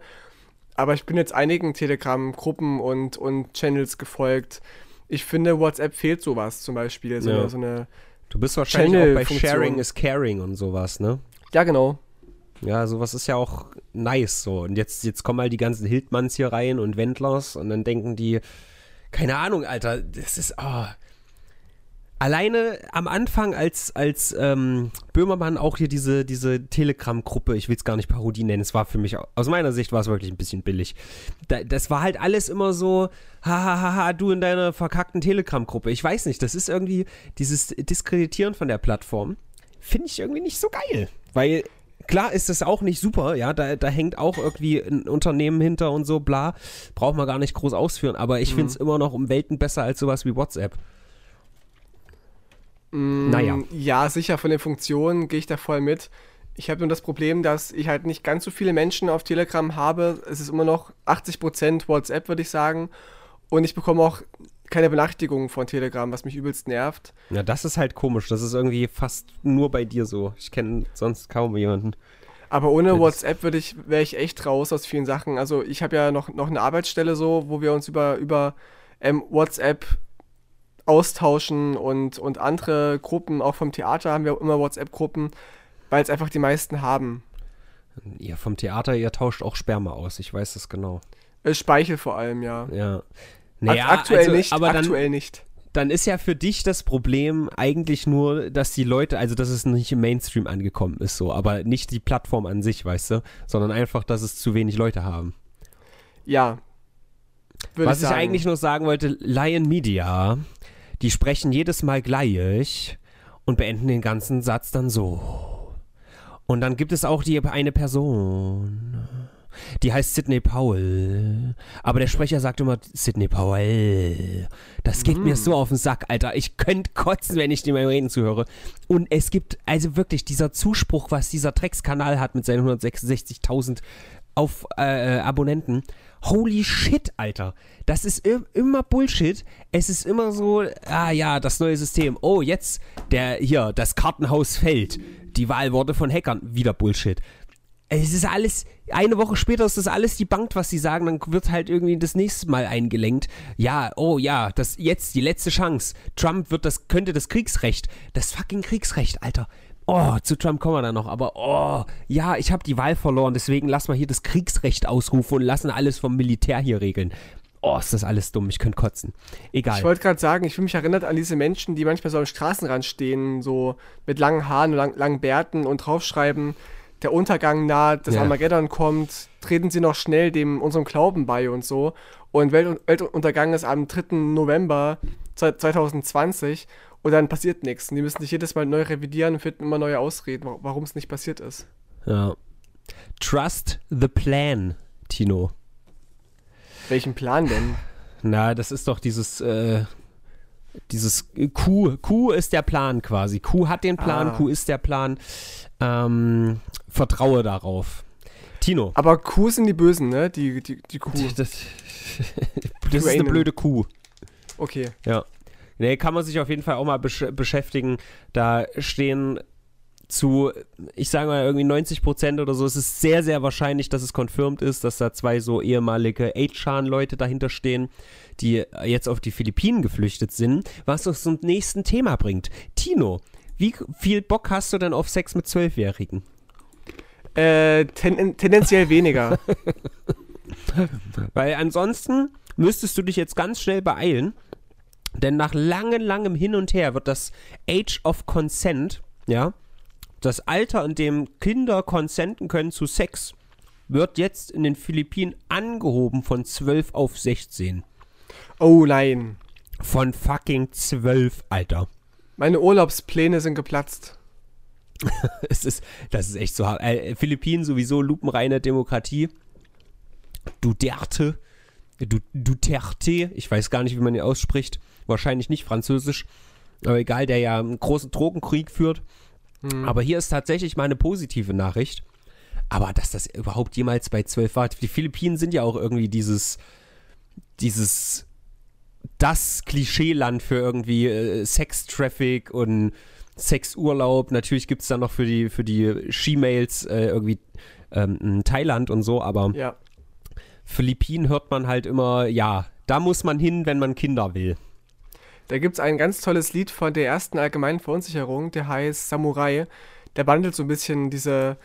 Aber ich bin jetzt einigen Telegram-Gruppen und, und Channels gefolgt. Ich finde, WhatsApp fehlt sowas zum Beispiel. So, Ja. eine, so eine. Du bist wahrscheinlich auch bei. Sharing is Caring und sowas, ne? Ja, genau. Ja, sowas ist ja auch nice so. Und jetzt, jetzt kommen halt die ganzen Hildmanns hier rein und Wendlers und dann denken die, keine Ahnung, Alter, das ist, oh. Alleine am Anfang, als, als ähm, Böhmermann auch hier diese, diese Telegram-Gruppe, ich will es gar nicht Parodie nennen, es war für mich, aus meiner Sicht war es wirklich ein bisschen billig. Da, das war halt alles immer so, hahaha, du in deiner verkackten Telegram-Gruppe. Ich weiß nicht, das ist irgendwie dieses Diskreditieren von der Plattform, finde ich irgendwie nicht so geil. Weil klar ist das auch nicht super, ja, da, da hängt auch irgendwie ein Unternehmen hinter und so, bla, braucht man gar nicht groß ausführen, aber ich finde es immer noch um Welten besser als sowas wie WhatsApp. Mm, Naja. Ja, sicher, von den Funktionen gehe ich da voll mit. Ich habe nur das Problem, dass ich halt nicht ganz so viele Menschen auf Telegram habe. Es ist immer noch 80% WhatsApp, würde ich sagen. Und ich bekomme auch keine Benachrichtigungen von Telegram, was mich übelst nervt. Ja, das ist halt komisch, das ist irgendwie fast nur bei dir so. Ich kenne sonst kaum jemanden. Aber ohne Das- WhatsApp würde ich, wäre ich echt raus aus vielen Sachen. Also ich habe ja noch, noch eine Arbeitsstelle so, wo wir uns über, über ähm, WhatsApp austauschen und, und andere Gruppen, auch vom Theater haben wir immer WhatsApp-Gruppen, weil es einfach die meisten haben. Ihr vom Theater, ihr tauscht auch Sperma aus, ich weiß das genau. Äh, Speichel vor allem, ja. Ja. Naja, aktuell also, nicht, aber aktuell dann, nicht. Dann ist ja für dich das Problem eigentlich nur, dass die Leute, also dass es nicht im Mainstream angekommen ist, so, aber nicht die Plattform an sich, weißt du, sondern einfach, dass es zu wenig Leute haben. Ja. Was ich, ich eigentlich nur sagen wollte, Lion Media, die sprechen jedes Mal gleich und beenden den ganzen Satz dann so. Und dann gibt es auch die eine Person, die heißt Sidney Powell. Aber der Sprecher sagt immer Sidney Powell. Das geht mm. mir so auf den Sack, Alter. Ich könnte kotzen, wenn ich dem beim Reden zuhöre. Und es gibt also wirklich dieser Zuspruch, was dieser Dreckskanal hat mit seinen 166.000 auf äh, Abonnenten. Holy shit, Alter. Das ist immer Bullshit. Es ist immer so, ah ja, das neue System. Oh, jetzt der hier, das Kartenhaus fällt. Die Wahl wurde von Hackern. Wieder Bullshit. Es ist alles, eine Woche später ist das alles die Bank, was sie sagen, dann wird halt irgendwie das nächste Mal eingelenkt. Ja, oh ja, das jetzt die letzte Chance. Trump wird das, könnte das Kriegsrecht, das fucking Kriegsrecht, Alter. Oh, zu Trump kommen wir dann noch, aber oh, ja, ich habe die Wahl verloren, deswegen lass mal hier das Kriegsrecht ausrufen und lassen alles vom Militär hier regeln. Oh, ist das alles dumm, ich könnte kotzen. Egal. Ich wollte gerade sagen, ich fühle mich erinnert an diese Menschen, die manchmal so am Straßenrand stehen, so mit langen Haaren und lang, langen Bärten und draufschreiben, der Untergang naht, das ja. Armageddon kommt, treten sie noch schnell dem unserem Glauben bei und so. Und Welt Weltuntergang ist am 3. November 2020 und dann passiert nichts. Und die müssen sich jedes Mal neu revidieren und finden immer neue Ausreden, warum es nicht passiert ist. Ja. Trust the plan, Tino. Welchen Plan denn? Na, das ist doch dieses, äh, dieses Q. Q ist der Plan quasi. Q hat den Plan, ah. Q ist der Plan. Ähm, vertraue darauf. Tino. Aber Q sind die Bösen, ne? Die, die, die Kuh. Das, das ist eine blöde Kuh. Okay. Ja. Nee, kann man sich auf jeden Fall auch mal besch beschäftigen. Da stehen zu, ich sage mal, irgendwie 90 Prozent oder so. Es ist sehr, sehr wahrscheinlich, dass es confirmed ist, dass da zwei so ehemalige Achan-Leute dahinter stehen, die jetzt auf die Philippinen geflüchtet sind, was uns zum nächsten Thema bringt. Tino, wie viel Bock hast du denn auf Sex mit Zwölfjährigen? Äh, ten tendenziell weniger. Weil ansonsten müsstest du dich jetzt ganz schnell beeilen, denn nach langem, langem Hin und Her wird das Age of Consent, ja, das Alter, in dem Kinder konsenten können zu Sex, wird jetzt in den Philippinen angehoben von 12 auf 16. Oh nein. Von fucking 12, Alter. Meine Urlaubspläne sind geplatzt. es ist, das ist echt so hart. Äh, Philippinen sowieso lupenreine Demokratie. Duterte. Du, Duterte, ich weiß gar nicht, wie man ihn ausspricht. Wahrscheinlich nicht französisch. Aber egal, der ja einen großen Drogenkrieg führt. Hm. Aber hier ist tatsächlich mal eine positive Nachricht. Aber dass das überhaupt jemals bei 12 war. Die Philippinen sind ja auch irgendwie dieses, dieses das Klischeeland für irgendwie äh, Sex-Traffic und Sexurlaub. Natürlich gibt es dann noch für die, für die She-Mails äh, irgendwie ähm, Thailand und so, aber ja. Philippinen hört man halt immer, ja, da muss man hin, wenn man Kinder will. Da gibt es ein ganz tolles Lied von der ersten allgemeinen Verunsicherung, der heißt Samurai. Der bandelt so ein bisschen diese,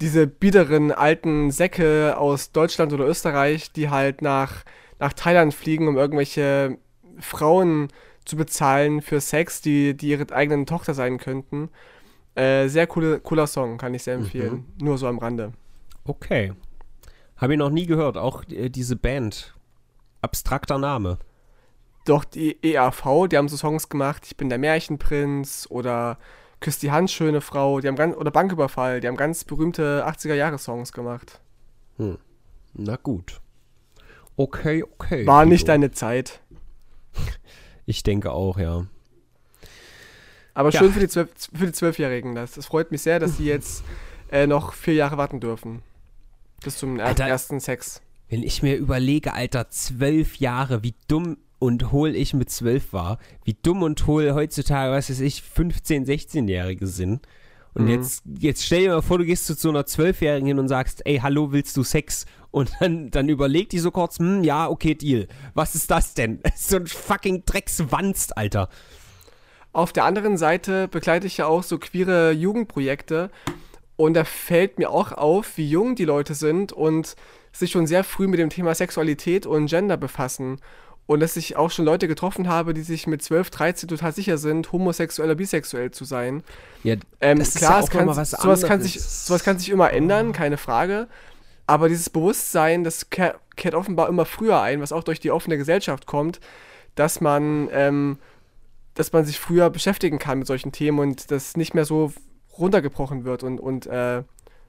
diese biederen alten Säcke aus Deutschland oder Österreich, die halt nach nach Thailand fliegen, um irgendwelche Frauen zu bezahlen für Sex, die, die ihre eigenen Tochter sein könnten. Äh, sehr coole, cooler Song, kann ich sehr empfehlen. Mhm. Nur so am Rande. Okay. Habe ich noch nie gehört. Auch äh, diese Band. Abstrakter Name. Doch, die EAV, die haben so Songs gemacht, Ich bin der Märchenprinz oder Küss die Hand, schöne Frau, die haben ganz, oder Banküberfall, die haben ganz berühmte 80er-Jahre-Songs gemacht. Hm. Na gut. Okay, okay. War nicht deine Zeit. Ich denke auch, ja. Aber ja. schön für die, Zwölf, für die Zwölfjährigen. Das, das freut mich sehr, dass die jetzt äh, noch vier Jahre warten dürfen. Bis zum Alter, ersten Sex. Wenn ich mir überlege, Alter, zwölf Jahre, wie dumm und hohl ich mit zwölf war, wie dumm und hohl heutzutage, was weiß ich, 15-, 16-Jährige sind. Und mhm. jetzt, jetzt stell dir mal vor, du gehst zu so einer Zwölfjährigen hin und sagst, ey, hallo, willst du Sex? Und dann, dann überlegt die so kurz, hm, ja, okay, Deal. Was ist das denn? so ein fucking Dreckswanst, Alter. Auf der anderen Seite begleite ich ja auch so queere Jugendprojekte. Und da fällt mir auch auf, wie jung die Leute sind und sich schon sehr früh mit dem Thema Sexualität und Gender befassen. Und dass ich auch schon Leute getroffen habe, die sich mit 12, 13 total sicher sind, homosexuell oder bisexuell zu sein. Ja, ähm, das klar, ist ja auch kann, was sowas, kann sich, sowas kann sich immer ändern, keine Frage. Aber dieses Bewusstsein, das kehrt offenbar immer früher ein, was auch durch die offene Gesellschaft kommt, dass man, ähm, dass man sich früher beschäftigen kann mit solchen Themen und das nicht mehr so runtergebrochen wird und, und äh,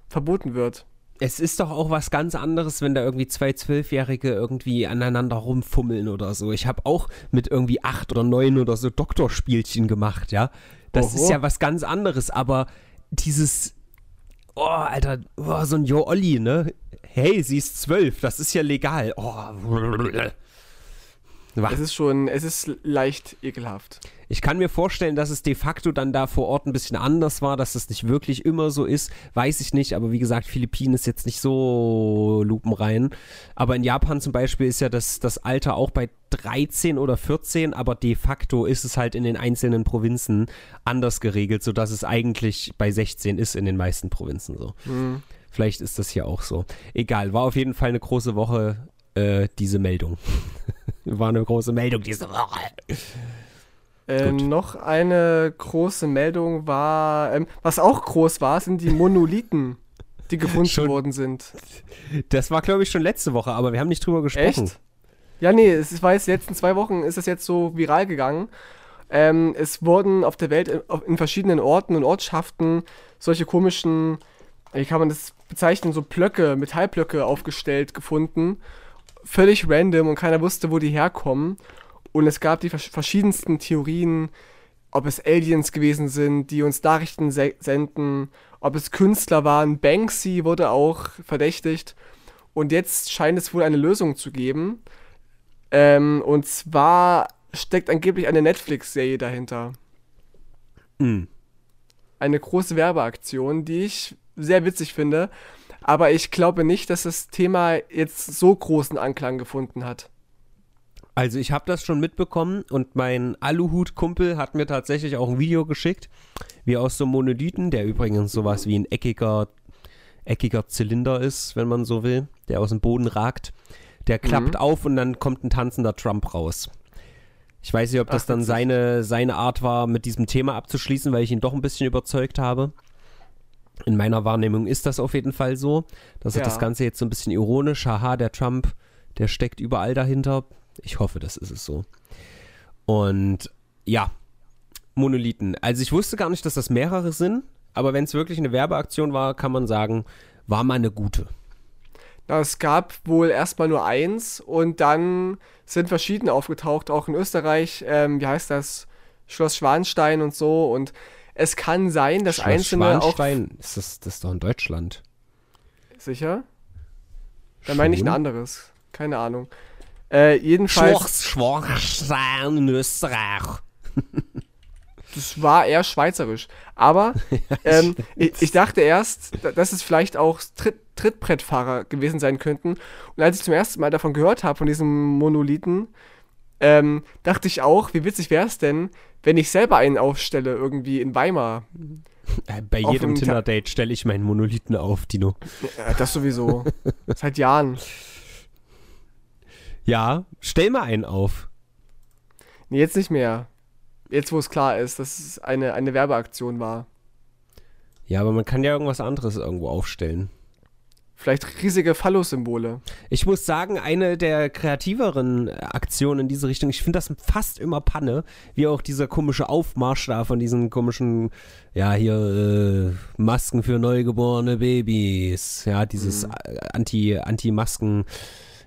verboten wird es ist doch auch was ganz anderes, wenn da irgendwie zwei Zwölfjährige irgendwie aneinander rumfummeln oder so. Ich habe auch mit irgendwie acht oder neun oder so Doktorspielchen gemacht, ja. Das Oho. ist ja was ganz anderes, aber dieses, oh, Alter, oh, so ein Jo Olli, ne? Hey, sie ist zwölf, das ist ja legal. Oh, es ist schon, es ist leicht ekelhaft. Ich kann mir vorstellen, dass es de facto dann da vor Ort ein bisschen anders war, dass das nicht wirklich immer so ist, weiß ich nicht, aber wie gesagt, Philippinen ist jetzt nicht so lupenrein. Aber in Japan zum Beispiel ist ja das, das Alter auch bei 13 oder 14, aber de facto ist es halt in den einzelnen Provinzen anders geregelt, sodass es eigentlich bei 16 ist in den meisten Provinzen so. Mhm. Vielleicht ist das hier auch so. Egal, war auf jeden Fall eine große Woche, äh, diese Meldung. war eine große Meldung diese Woche. Äh, noch eine große Meldung war, ähm, was auch groß war, sind die Monolithen, die gefunden schon, worden sind. Das war, glaube ich, schon letzte Woche, aber wir haben nicht drüber gesprochen. Echt? Ja, nee, es war jetzt, in den letzten zwei Wochen ist das jetzt so viral gegangen. Ähm, es wurden auf der Welt in, in, verschiedenen Orten und Ortschaften solche komischen, wie kann man das bezeichnen, so Blöcke, Metallblöcke aufgestellt gefunden. Völlig random und keiner wusste, wo die herkommen. Und es gab die verschiedensten Theorien, ob es Aliens gewesen sind, die uns Nachrichten se senden, ob es Künstler waren. Banksy wurde auch verdächtigt. Und jetzt scheint es wohl eine Lösung zu geben. Ähm, und zwar steckt angeblich eine Netflix-Serie dahinter. Mhm. Eine große Werbeaktion, die ich sehr witzig finde. Aber ich glaube nicht, dass das Thema jetzt so großen Anklang gefunden hat. Also ich habe das schon mitbekommen und mein Aluhut-Kumpel hat mir tatsächlich auch ein Video geschickt, wie aus so einem Monolithen, der übrigens sowas wie ein eckiger, eckiger Zylinder ist, wenn man so will, der aus dem Boden ragt. Der klappt mhm. auf und dann kommt ein tanzender Trump raus. Ich weiß nicht, ob das Ach, dann seine, seine Art war, mit diesem Thema abzuschließen, weil ich ihn doch ein bisschen überzeugt habe. In meiner Wahrnehmung ist das auf jeden Fall so. dass ja. das Ganze jetzt so ein bisschen ironisch. Haha, der Trump, der steckt überall dahinter. Ich hoffe, das ist es so. Und ja, Monolithen. Also ich wusste gar nicht, dass das mehrere sind, aber wenn es wirklich eine Werbeaktion war, kann man sagen, war mal eine gute. Na, es gab wohl erstmal nur eins und dann sind verschiedene aufgetaucht, auch in Österreich. Ähm, wie heißt das? Schloss Schwanstein und so. Und es kann sein, dass Schloss einzelne Schwanstein, auch. Ist das, das ist doch in Deutschland. Sicher? Dann meine ich ein anderes. Keine Ahnung. Äh, jedenfalls. Schwarzschwein in Österreich. das war eher schweizerisch. Aber ähm, ich, ich, dachte erst, dass es vielleicht auch Tritt, Trittbrettfahrer gewesen sein könnten. Und als ich zum ersten Mal davon gehört habe, von diesem Monolithen, ähm, dachte ich auch, wie witzig wäre es denn, wenn ich selber einen aufstelle, irgendwie in Weimar. Äh, bei jedem Tinder-Date stelle ich meinen Monolithen auf, Dino. Ja, das sowieso. Seit Jahren. Ja, stell mal einen auf. Nee, jetzt nicht mehr. Jetzt, wo es klar ist, dass es eine, eine Werbeaktion war. Ja, aber man kann ja irgendwas anderes irgendwo aufstellen. Vielleicht riesige Phallus-Symbole. Ich muss sagen, eine der kreativeren Aktionen in diese Richtung, ich finde das fast immer Panne, wie auch dieser komische Aufmarsch da von diesen komischen, ja, hier, äh, Masken für neugeborene Babys. Ja, dieses mhm. Anti-Masken. Anti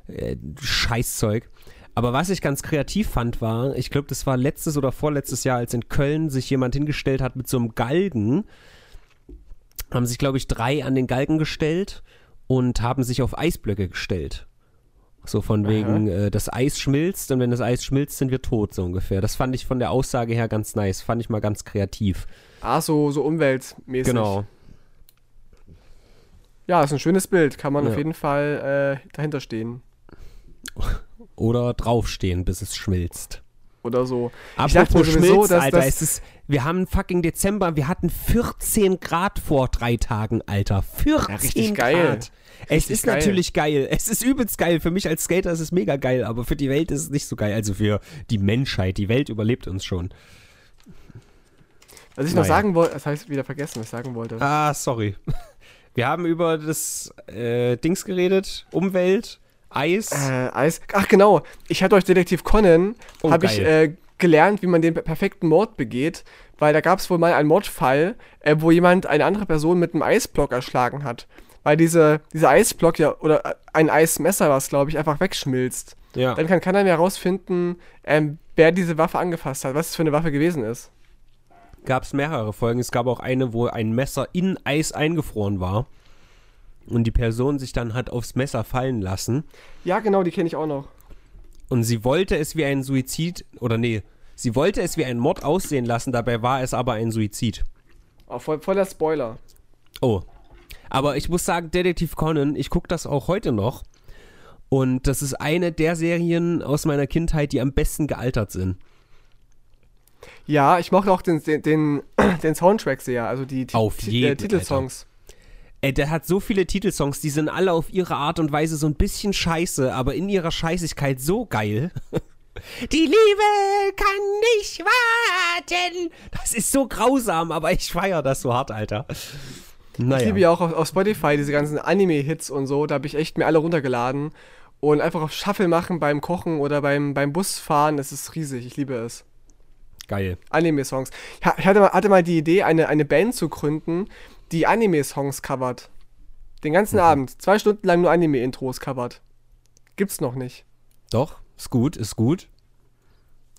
äh, Scheißzeug. Aber was ich ganz kreativ fand, war, ich glaube, das war letztes oder vorletztes Jahr, als in Köln sich jemand hingestellt hat mit so einem Galgen. Haben sich, glaube ich, drei an den Galgen gestellt und haben sich auf Eisblöcke gestellt. So von wegen, äh, das Eis schmilzt und wenn das Eis schmilzt, sind wir tot, so ungefähr. Das fand ich von der Aussage her ganz nice. Fand ich mal ganz kreativ. Ah, so, so umweltmäßig. Genau. Ja, ist ein schönes Bild. Kann man Ja. auf jeden Fall äh, dahinter stehen. Oder draufstehen, bis es schmilzt. Oder so. Apropos schmilzt, dass Alter, das- es ist, wir haben fucking Dezember, wir hatten 14 Grad vor drei Tagen, Alter. 14 Ja, richtig Grad. geil. Es Richtig ist geil. natürlich geil. Es ist übelst geil. Für mich als Skater ist es mega geil, aber für die Welt ist es nicht so geil. Also für die Menschheit. Die Welt überlebt uns schon. Was ich noch Naja. sagen wollte, das heißt wieder vergessen, was ich sagen wollte. Ah, sorry. Wir haben über das äh, Dings geredet. Umwelt, Eis. Äh, Eis. Ach genau, ich hatte euch Detektiv Conan, Oh, habe ich äh, gelernt, wie man den per- perfekten Mord begeht, weil da gab es wohl mal einen Mordfall, äh, wo jemand eine andere Person mit einem Eisblock erschlagen hat. Weil diese, dieser Eisblock ja, oder äh, ein Eismesser war es, glaube ich, einfach wegschmilzt. ja. Dann kann keiner mehr herausfinden, ähm, wer diese Waffe angefasst hat, was es für eine Waffe gewesen ist. gab es mehrere Folgen. Es gab auch eine, wo ein Messer in Eis eingefroren war. Und die Person sich dann hat aufs Messer fallen lassen. Ja, genau, die kenne ich auch noch. Und sie wollte es wie ein Suizid, oder nee, sie wollte es wie ein Mord aussehen lassen, dabei war es aber ein Suizid. Oh, voll, voller Spoiler. Oh. Aber ich muss sagen, Detektiv Conan, ich gucke das auch heute noch. Und das ist eine der Serien aus meiner Kindheit, die am besten gealtert sind. Ja, ich mochte auch den, den, den, den Soundtrack sehr, also die Ti- Auf jeden, äh, Titelsongs. Ey, der hat so viele Titelsongs, die sind alle auf ihre Art und Weise so ein bisschen scheiße, aber in ihrer Scheißigkeit so geil. Die Liebe kann nicht warten. Das ist so grausam, aber ich feiere das so hart, Alter. Naja. Ich liebe ja auch auf, auf Spotify diese ganzen Anime-Hits und so. Da habe ich echt mir alle runtergeladen. Und einfach auf Shuffle machen beim Kochen oder beim, beim Busfahren. Das ist riesig. Ich liebe es. Geil. Anime-Songs. Ich ha- ich hatte mal, hatte mal die Idee, eine, eine Band zu gründen, die Anime-Songs covert. Den ganzen Abend. Zwei Stunden lang nur Anime-Intros covert. Gibt's noch nicht. Doch, ist gut, ist gut.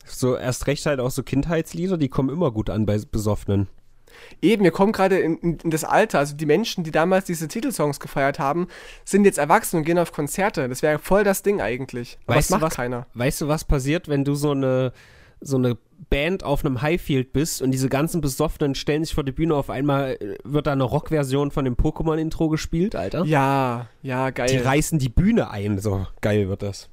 So erst recht halt auch so Kindheitslieder, die kommen immer gut an bei Besoffenen. Eben, wir kommen gerade in, in, in das Alter. Also die Menschen, die damals diese Titelsongs gefeiert haben, sind jetzt erwachsen und gehen auf Konzerte. Das wäre voll das Ding eigentlich. Aber Weißt das du, macht was- keiner. Weißt du, was passiert, wenn du so eine, so eine Band auf einem Highfield bist und diese ganzen Besoffenen stellen sich vor die Bühne, auf einmal äh, wird da eine Rockversion von dem Pokémon-Intro gespielt, Alter? Ja, ja, geil. Die reißen die Bühne ein, so geil wird das.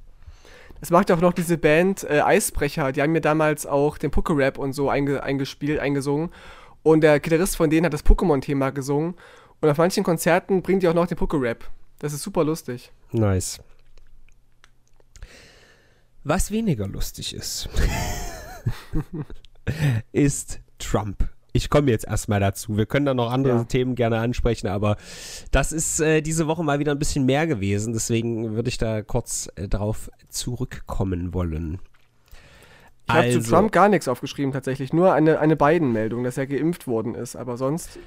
Es macht auch noch diese Band äh, Eisbrecher, die haben mir damals auch den Poké-Rap und so einge eingespielt, eingesungen. Und der Gitarrist von denen hat das Pokémon-Thema gesungen. Und auf manchen Konzerten bringt die auch noch den Poké-Rap. Das ist super lustig. Nice. Was weniger lustig ist, ist Trump. Ich komme jetzt erstmal dazu. Wir können da noch andere Ja. Themen gerne ansprechen, aber das ist äh, diese Woche mal wieder ein bisschen mehr gewesen. Deswegen würde ich da kurz äh, darauf zurückkommen wollen. Ich habe Also- zu Trump gar nichts aufgeschrieben tatsächlich. Nur eine, eine Biden-Meldung, dass er geimpft worden ist. Aber sonst.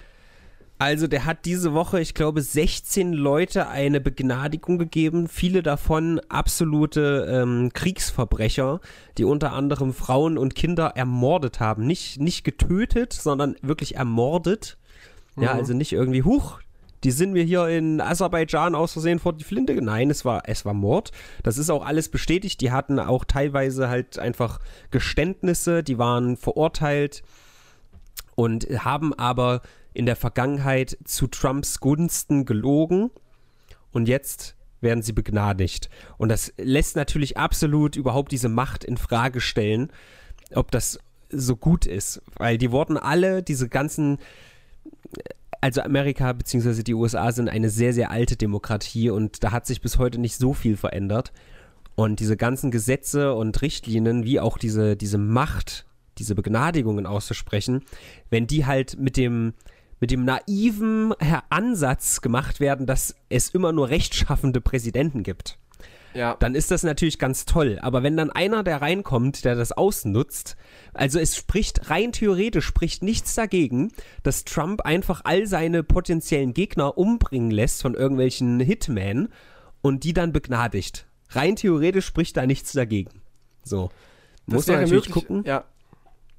Also der hat diese Woche, ich glaube, 16 Leute eine Begnadigung gegeben. Viele davon absolute ähm, Kriegsverbrecher, die unter anderem Frauen und Kinder ermordet haben. Nicht, nicht getötet, sondern wirklich ermordet. Ja, Mhm. also nicht irgendwie, huch, die sind mir hier in Aserbaidschan aus Versehen vor die Flinte. Nein, es war, es war Mord. Das ist auch alles bestätigt. Die hatten auch teilweise halt einfach Geständnisse, die waren verurteilt und haben aber in der Vergangenheit zu Trumps Gunsten gelogen und jetzt werden sie begnadigt. Und das lässt natürlich absolut überhaupt diese Macht in Frage stellen, ob das so gut ist, weil die wurden alle, diese ganzen, also Amerika bzw. die USA sind eine sehr, sehr alte Demokratie und da hat sich bis heute nicht so viel verändert. Und diese ganzen Gesetze und Richtlinien, wie auch diese, diese Macht, diese Begnadigungen auszusprechen, wenn die halt mit dem, mit dem naiven Ansatz gemacht werden, dass es immer nur rechtschaffende Präsidenten gibt, Ja. dann ist das natürlich ganz toll. Aber wenn dann einer, der reinkommt, der das ausnutzt, also es spricht rein theoretisch, spricht nichts dagegen, dass Trump einfach all seine potenziellen Gegner umbringen lässt von irgendwelchen Hitmen und die dann begnadigt. Rein theoretisch spricht da nichts dagegen. So. Das Muss man natürlich möglich. gucken. Ja.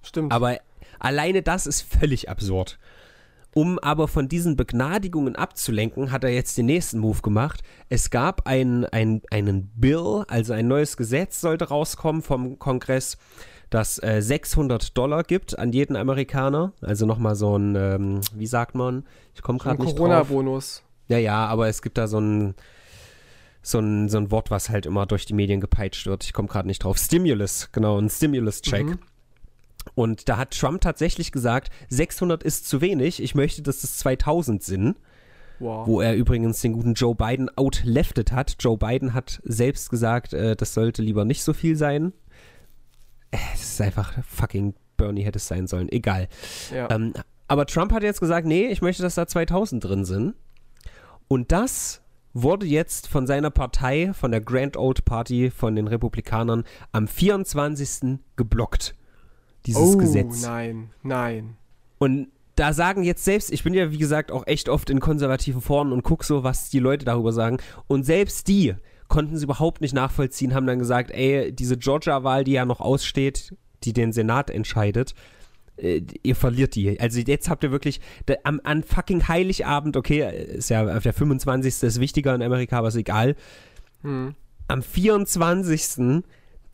Stimmt. Aber alleine das ist völlig absurd. Um aber von diesen Begnadigungen abzulenken, hat er jetzt den nächsten Move gemacht. Es gab ein, ein, einen Bill, also ein neues Gesetz sollte rauskommen vom Kongress, das äh, 600 Dollar gibt an jeden Amerikaner. Also nochmal so ein, ähm, wie sagt man? Ich komme gerade nicht drauf. Corona-Bonus. Ja, ja, aber es gibt da so ein, so ein, so ein Wort, was halt immer durch die Medien gepeitscht wird. Ich komme gerade nicht drauf. Stimulus, genau, ein Stimulus-Check. Mhm. Und da hat Trump tatsächlich gesagt, 600 ist zu wenig, ich möchte, dass es 2000 sind. Wow. Wo er übrigens den guten Joe Biden outleftet hat. Joe Biden hat selbst gesagt, äh, das sollte lieber nicht so viel sein. Äh, es ist einfach fucking Bernie hätte es sein sollen. Egal. Ja. Ähm, aber Trump hat jetzt gesagt, nee, ich möchte, dass da 2000 drin sind. Und das wurde jetzt von seiner Partei, von der Grand Old Party, von den Republikanern am 24. geblockt dieses oh, Gesetz. Nein, nein. Und da sagen jetzt selbst, ich bin ja wie gesagt auch echt oft in konservativen Foren und gucke so, was die Leute darüber sagen. Und selbst die konnten sie überhaupt nicht nachvollziehen, haben dann gesagt, ey, diese Georgia-Wahl, die ja noch aussteht, die den Senat entscheidet, äh, ihr verliert die. Also jetzt habt ihr wirklich am, an fucking Heiligabend, okay, ist ja der 25. ist wichtiger in Amerika, aber ist egal. Hm. Am 24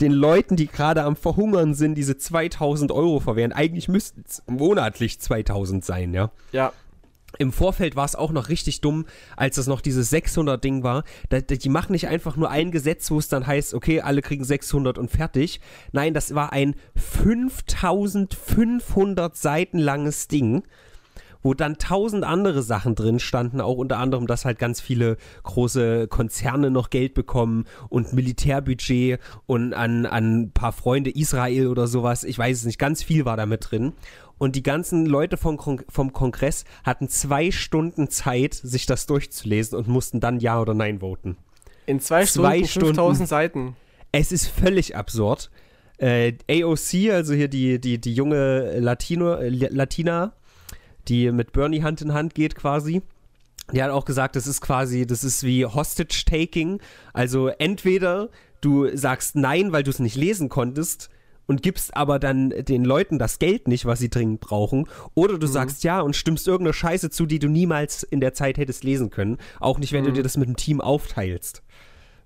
den Leuten, die gerade am Verhungern sind, diese 2000 Euro verwehren. Eigentlich müssten es monatlich 2000 sein, ja. Ja. Im Vorfeld war es auch noch richtig dumm, als das noch dieses 600-Ding war. Da, die machen nicht einfach nur ein Gesetz, wo es dann heißt, okay, alle kriegen 600 und fertig. Nein, das war ein 5500 Seiten langes Ding wo dann tausend andere Sachen drin standen, auch unter anderem, dass halt ganz viele große Konzerne noch Geld bekommen und Militärbudget und an, an ein paar Freunde Israel oder sowas. Ich weiß es nicht, ganz viel war da mit drin. Und die ganzen Leute vom, Kon vom Kongress hatten zwei Stunden Zeit, sich das durchzulesen und mussten dann Ja oder Nein voten. In zwei, zwei Stunden, 5000 Seiten. Es ist völlig absurd. Äh, AOC, also hier die, die, die junge Latino, äh, Latina, die mit Bernie Hand in Hand geht quasi. Die hat auch gesagt, das ist quasi, das ist wie Hostage-Taking. Also entweder du sagst Nein, weil du es nicht lesen konntest und gibst aber dann den Leuten das Geld nicht, was sie dringend brauchen, oder du mhm. sagst ja und stimmst irgendeine Scheiße zu, die du niemals in der Zeit hättest lesen können, auch nicht, wenn mhm. du dir das mit dem Team aufteilst.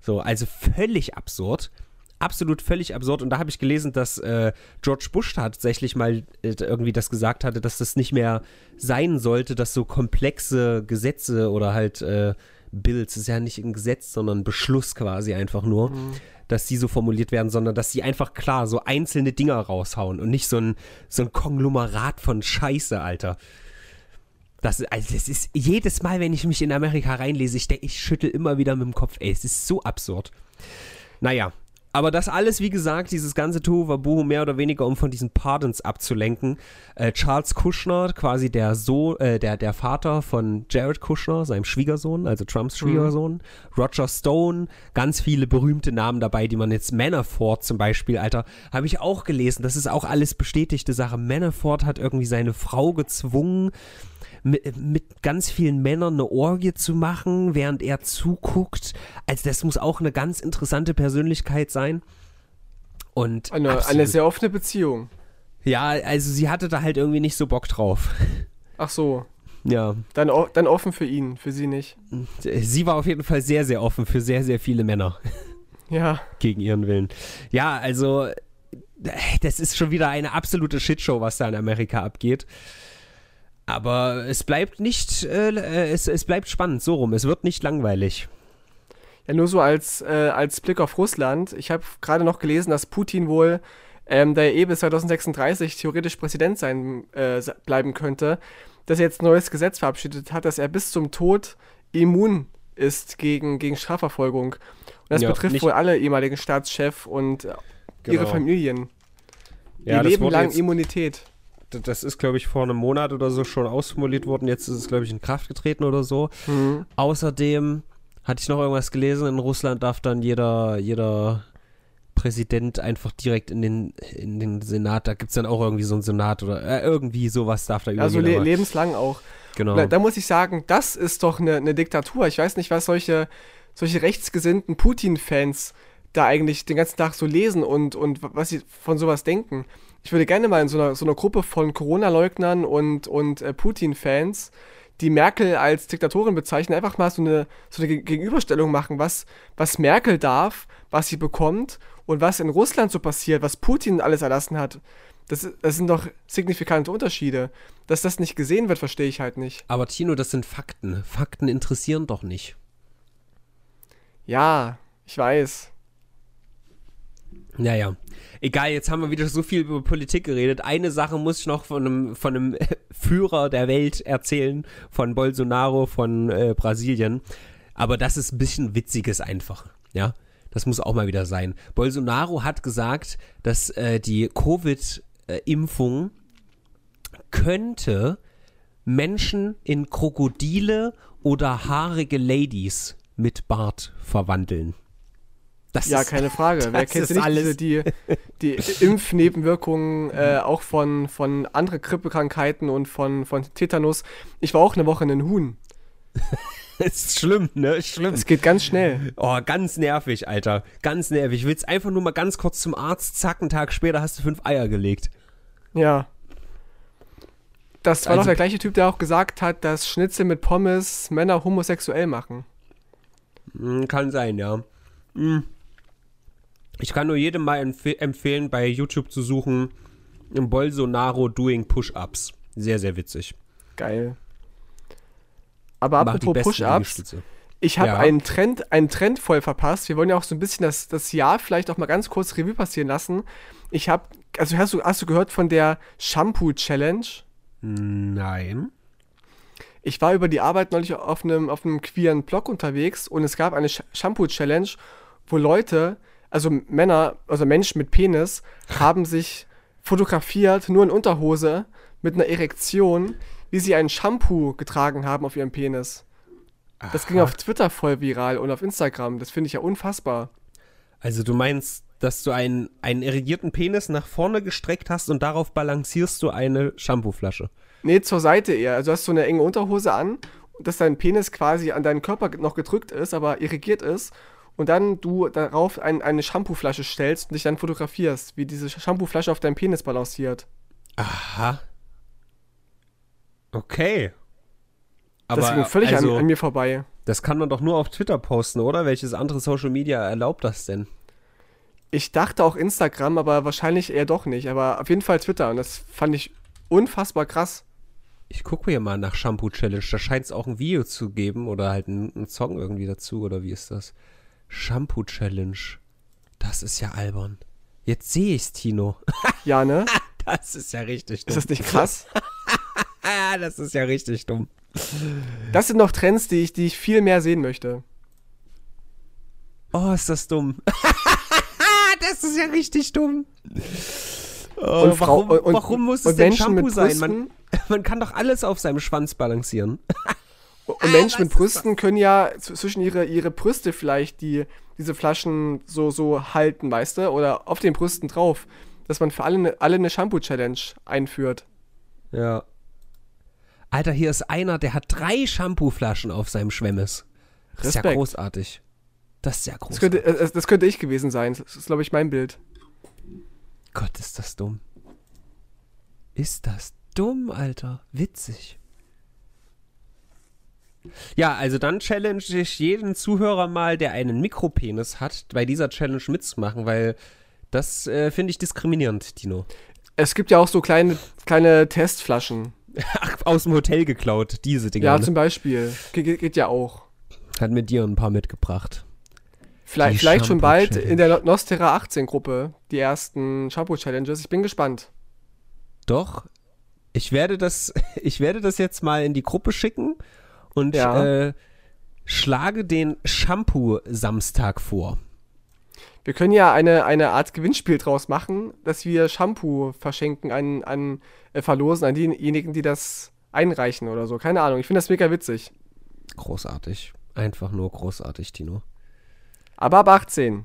So, also völlig absurd absolut völlig absurd. Und da habe ich gelesen, dass äh, George Bush tatsächlich mal äh, irgendwie das gesagt hatte, dass das nicht mehr sein sollte, dass so komplexe Gesetze oder halt äh, Bills, ist ja nicht ein Gesetz, sondern ein Beschluss quasi einfach nur, mhm. dass die so formuliert werden, sondern dass sie einfach klar so einzelne Dinger raushauen und nicht so ein, so ein Konglomerat von Scheiße, Alter. Das, also das ist jedes Mal, wenn ich mich in Amerika reinlese, ich, ich schüttel immer wieder mit dem Kopf, ey, es ist so absurd. Naja, aber das alles, wie gesagt, dieses ganze Tohuwabohu mehr oder weniger, um von diesen Pardons abzulenken. Äh, Charles Kushner, quasi der, so äh, der, der Vater von Jared Kushner, seinem Schwiegersohn, also Trumps mhm. Schwiegersohn. Mhm. Roger Stone, ganz viele berühmte Namen dabei, die man jetzt, Manafort zum Beispiel, Alter, habe ich auch gelesen. Das ist auch alles bestätigte Sache. Manafort hat irgendwie seine Frau gezwungen, mit, mit ganz vielen Männern eine Orgie zu machen, während er zuguckt. Also das muss auch eine ganz interessante Persönlichkeit sein. Und eine, eine sehr offene Beziehung. Ja, also sie hatte da halt irgendwie nicht so Bock drauf. Ach so. Ja. Dann, dann offen für ihn, für sie nicht. Sie war auf jeden Fall sehr, sehr offen für sehr, sehr viele Männer. Ja. Gegen ihren Willen. Ja, also das ist schon wieder eine absolute Shitshow, was da in Amerika abgeht. Aber es bleibt nicht, äh, äh, es, es bleibt spannend, so rum. Es wird nicht langweilig. Ja, nur so als, äh, als Blick auf Russland. Ich habe gerade noch gelesen, dass Putin wohl, ähm, der eh bis 2036 theoretisch Präsident sein äh, bleiben könnte, dass er jetzt ein neues Gesetz verabschiedet hat, dass er bis zum Tod immun ist gegen, gegen Strafverfolgung. Und das ja, betrifft wohl alle ehemaligen Staatschefs und genau. ihre Familien. Ja, Ihr Leben lang Immunität das ist, glaube ich, vor einem Monat oder so schon ausformuliert worden. Jetzt ist es, glaube ich, in Kraft getreten oder so. Mhm. Außerdem hatte ich noch irgendwas gelesen, in Russland darf dann jeder, jeder Präsident einfach direkt in den, in den Senat, da gibt es dann auch irgendwie so einen Senat oder äh, irgendwie sowas darf da. Also le lebenslang auch. Genau. Da, da, muss ich sagen, das ist doch eine, eine Diktatur. Ich weiß nicht, was solche, solche rechtsgesinnten Putin-Fans da eigentlich den ganzen Tag so lesen und, und was sie von sowas denken. Ich würde gerne mal in so einer, so einer Gruppe von Corona-Leugnern und, und äh, Putin-Fans, die Merkel als Diktatorin bezeichnen, einfach mal so eine, so eine Gegenüberstellung machen, was, was Merkel darf, was sie bekommt und was in Russland so passiert, was Putin alles erlassen hat. Das, das sind doch signifikante Unterschiede. Dass das nicht gesehen wird, verstehe ich halt nicht. Aber Tino, das sind Fakten. Fakten interessieren doch nicht. Ja, ich weiß. Naja, egal, jetzt haben wir wieder so viel über Politik geredet. Eine Sache muss ich noch von einem, von einem Führer der Welt erzählen, von Bolsonaro von äh, Brasilien. Aber das ist ein bisschen witziges einfach, ja. Das muss auch mal wieder sein. Bolsonaro hat gesagt, dass äh, die Covid-Impfung könnte Menschen in Krokodile oder haarige Ladies mit Bart verwandeln. Das ja, ist, keine Frage. Wer kennt nicht alles. die, die Impfnebenwirkungen äh, auch von, von anderen Grippekrankheiten und von, von Tetanus? Ich war auch eine Woche in den Huhn. ist schlimm, ne? Ist schlimm. Es geht ganz schnell. Oh, ganz nervig, Alter. Ganz nervig. Willst einfach nur mal ganz kurz zum Arzt, zack, einen Tag später hast du fünf Eier gelegt. Ja. Das war also, doch der gleiche Typ, der auch gesagt hat, dass Schnitzel mit Pommes Männer homosexuell machen. Hm, kann sein, ja. Hm. Ich kann nur jedem mal empf empfehlen, bei YouTube zu suchen, Bolsonaro doing Push-Ups. Sehr, sehr witzig. Geil. Aber apropos Push-Ups, ich habe ja. einen, Trend, einen Trend voll verpasst. Wir wollen ja auch so ein bisschen das, das Jahr vielleicht auch mal ganz kurz Revue passieren lassen. Ich habe, also hast du, hast du gehört von der Shampoo-Challenge? Nein. Ich war über die Arbeit neulich auf einem, auf einem queeren Blog unterwegs und es gab eine Shampoo-Challenge, wo Leute also Männer, also Menschen mit Penis, haben sich fotografiert, nur in Unterhose, mit einer Erektion, wie sie ein Shampoo getragen haben auf ihrem Penis. Das Aha. ging auf Twitter voll viral und auf Instagram. Das finde ich ja unfassbar. Also du meinst, dass du einen, einen erigierten Penis nach vorne gestreckt hast und darauf balancierst du eine Shampooflasche? Nee, zur Seite eher. Also hast du eine enge Unterhose an, dass dein Penis quasi an deinen Körper noch gedrückt ist, aber irrigiert ist und dann du darauf ein, eine Shampooflasche stellst und dich dann fotografierst, wie diese Shampooflasche auf deinem Penis balanciert. Aha. Okay. Aber das ging völlig also, an, an, mir vorbei. Das kann man doch nur auf Twitter posten, oder? Welches andere Social Media erlaubt das denn? Ich dachte auch Instagram, aber wahrscheinlich eher doch nicht. Aber auf jeden Fall Twitter. Und das fand ich unfassbar krass. Ich gucke hier mal nach Shampoo Challenge. Da scheint es auch ein Video zu geben oder halt einen Song irgendwie dazu. Oder wie ist das? Shampoo Challenge. Das ist ja albern. Jetzt sehe ich's, Tino. Ja, ne? das ist ja richtig dumm. Ist das nicht krass? das ist ja richtig dumm. Das sind noch Trends, die ich, die ich viel mehr sehen möchte. Oh, ist das dumm. das ist ja richtig dumm. Oh, und Frau, warum, und, warum muss es denn Shampoo sein? Man, man kann doch alles auf seinem Schwanz balancieren. Und ah, Menschen mit Brüsten können ja zwischen ihre, ihre Brüste vielleicht die, diese Flaschen so, so halten, weißt du? Oder auf den Brüsten drauf. Dass man für alle, ne, alle eine Shampoo-Challenge einführt. Ja. Alter, hier ist einer, der hat drei Shampoo-Flaschen auf seinem Schwemmes. Das Respekt. ist ja großartig. Das ist ja großartig. Das könnte, äh, das könnte ich gewesen sein. Das ist, glaube ich, mein Bild. Gott, ist das dumm. Ist das dumm, Alter. Witzig. Ja, also dann challenge ich jeden Zuhörer mal, der einen Mikropenis hat, bei dieser Challenge mitzumachen, weil das äh, finde ich diskriminierend, Tino. Es gibt ja auch so kleine, kleine Testflaschen. Ach, aus dem Hotel geklaut, diese Dinger. Ja, ne? zum Beispiel. Ge geht ja auch. Hat mir dir ein paar mitgebracht. Vielleicht, vielleicht schon bald in der Nostera 18 Gruppe die ersten Shampoo-Challenges. Ich bin gespannt. Doch. Ich werde das, ich werde das jetzt mal in die Gruppe schicken und ja. äh, schlage den Shampoo-Samstag vor. Wir können ja eine, eine Art Gewinnspiel draus machen, dass wir Shampoo verschenken an, an äh, verlosen, an diejenigen, die das einreichen oder so. Keine Ahnung. Ich finde das mega witzig. Großartig. Einfach nur großartig, Tino. Aber ab 18.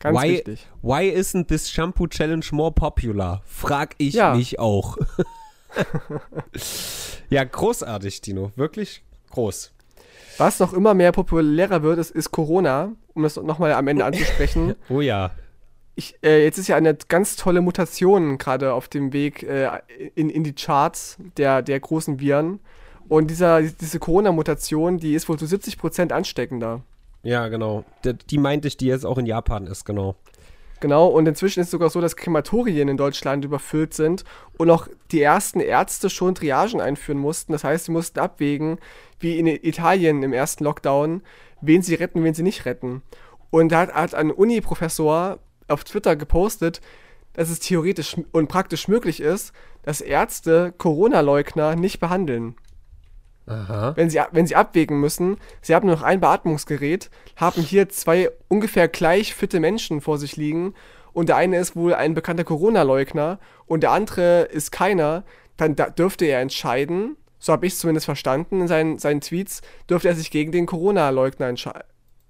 Ganz why, wichtig. Why isn't this Shampoo Challenge more popular? Frag ich ja. mich auch. ja, großartig, Tino. Wirklich groß. Was noch immer mehr populärer wird, ist, ist Corona, um das nochmal am Ende anzusprechen. oh ja. ich, äh, jetzt ist ja eine ganz tolle Mutation gerade auf dem Weg äh, in, in die Charts der, der großen Viren. Und dieser, diese Corona-Mutation, die ist wohl zu 70% ansteckender. Ja, genau. Die, die meinte ich, die jetzt auch in Japan ist, genau. Genau, und inzwischen ist es sogar so, dass Krematorien in Deutschland überfüllt sind und auch die ersten Ärzte schon Triagen einführen mussten. Das heißt, sie mussten abwägen, wie in Italien im ersten Lockdown, wen sie retten, wen sie nicht retten. Und da hat, hat ein Uni-Professor auf Twitter gepostet, dass es theoretisch und praktisch möglich ist, dass Ärzte Corona-Leugner nicht behandeln. Aha. Wenn, sie, wenn sie abwägen müssen, sie haben nur noch ein Beatmungsgerät, haben hier zwei ungefähr gleich fitte Menschen vor sich liegen und der eine ist wohl ein bekannter Corona-Leugner und der andere ist keiner, dann dürfte er entscheiden, so habe ich es zumindest verstanden in seinen, seinen Tweets, dürfte er sich gegen den Corona-Leugner entsche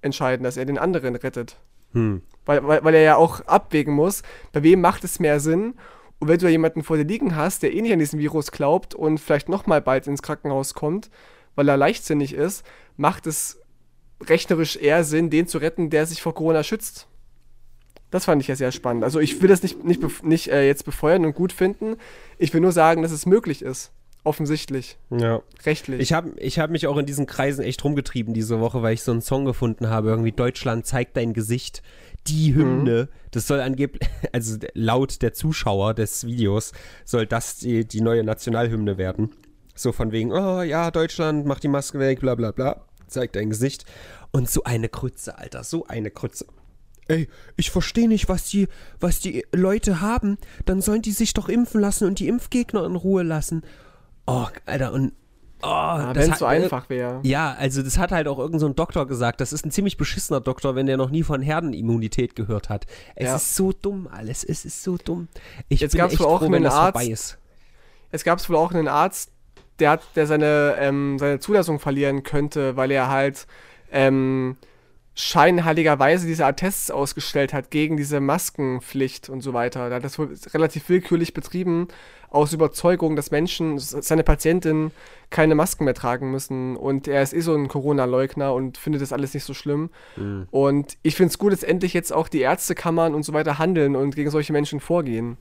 entscheiden, dass er den anderen rettet. Hm. Weil, weil, weil er ja auch abwägen muss, bei wem macht es mehr Sinn und wenn du da jemanden vor dir liegen hast, der eh nicht an diesen Virus glaubt und vielleicht nochmal bald ins Krankenhaus kommt, weil er leichtsinnig ist, macht es rechnerisch eher Sinn, den zu retten, der sich vor Corona schützt. Das fand ich ja sehr spannend. Also ich will das nicht, nicht, nicht äh, jetzt befeuern und gut finden. Ich will nur sagen, dass es möglich ist. Offensichtlich. Ja. Rechtlich. Ich habe ich hab mich auch in diesen Kreisen echt rumgetrieben diese Woche, weil ich so einen Song gefunden habe. Irgendwie Deutschland zeigt dein Gesicht die Hymne. Mhm. Das soll angeblich, also laut der Zuschauer des Videos, soll das die, die neue Nationalhymne werden. So von wegen, oh ja, Deutschland, mach die Maske weg, bla bla bla. Zeigt dein Gesicht. Und so eine Krütze, Alter, so eine Krütze. Ey, ich verstehe nicht, was die, was die Leute haben. Dann sollen die sich doch impfen lassen und die Impfgegner in Ruhe lassen. Oh, Alter, und Oh, ja, wenn es so einfach wäre. Ja, also das hat halt auch irgendein so Doktor gesagt. Das ist ein ziemlich beschissener Doktor, wenn der noch nie von Herdenimmunität gehört hat. Es ja. ist so dumm alles. Es ist so dumm. Ich Jetzt bin echt wohl auch froh, wenn das Arzt, vorbei ist. Es gab wohl auch einen Arzt, der hat, der seine, ähm, seine Zulassung verlieren könnte, weil er halt ähm, scheinheiligerweise diese Attests ausgestellt hat gegen diese Maskenpflicht und so weiter. Er hat das wohl relativ willkürlich betrieben, aus Überzeugung, dass Menschen, seine Patientinnen keine Masken mehr tragen müssen. Und er ist eh so ein Corona-Leugner und findet das alles nicht so schlimm. Mhm. Und ich finde es gut, dass endlich jetzt auch die Ärztekammern und so weiter handeln und gegen solche Menschen vorgehen.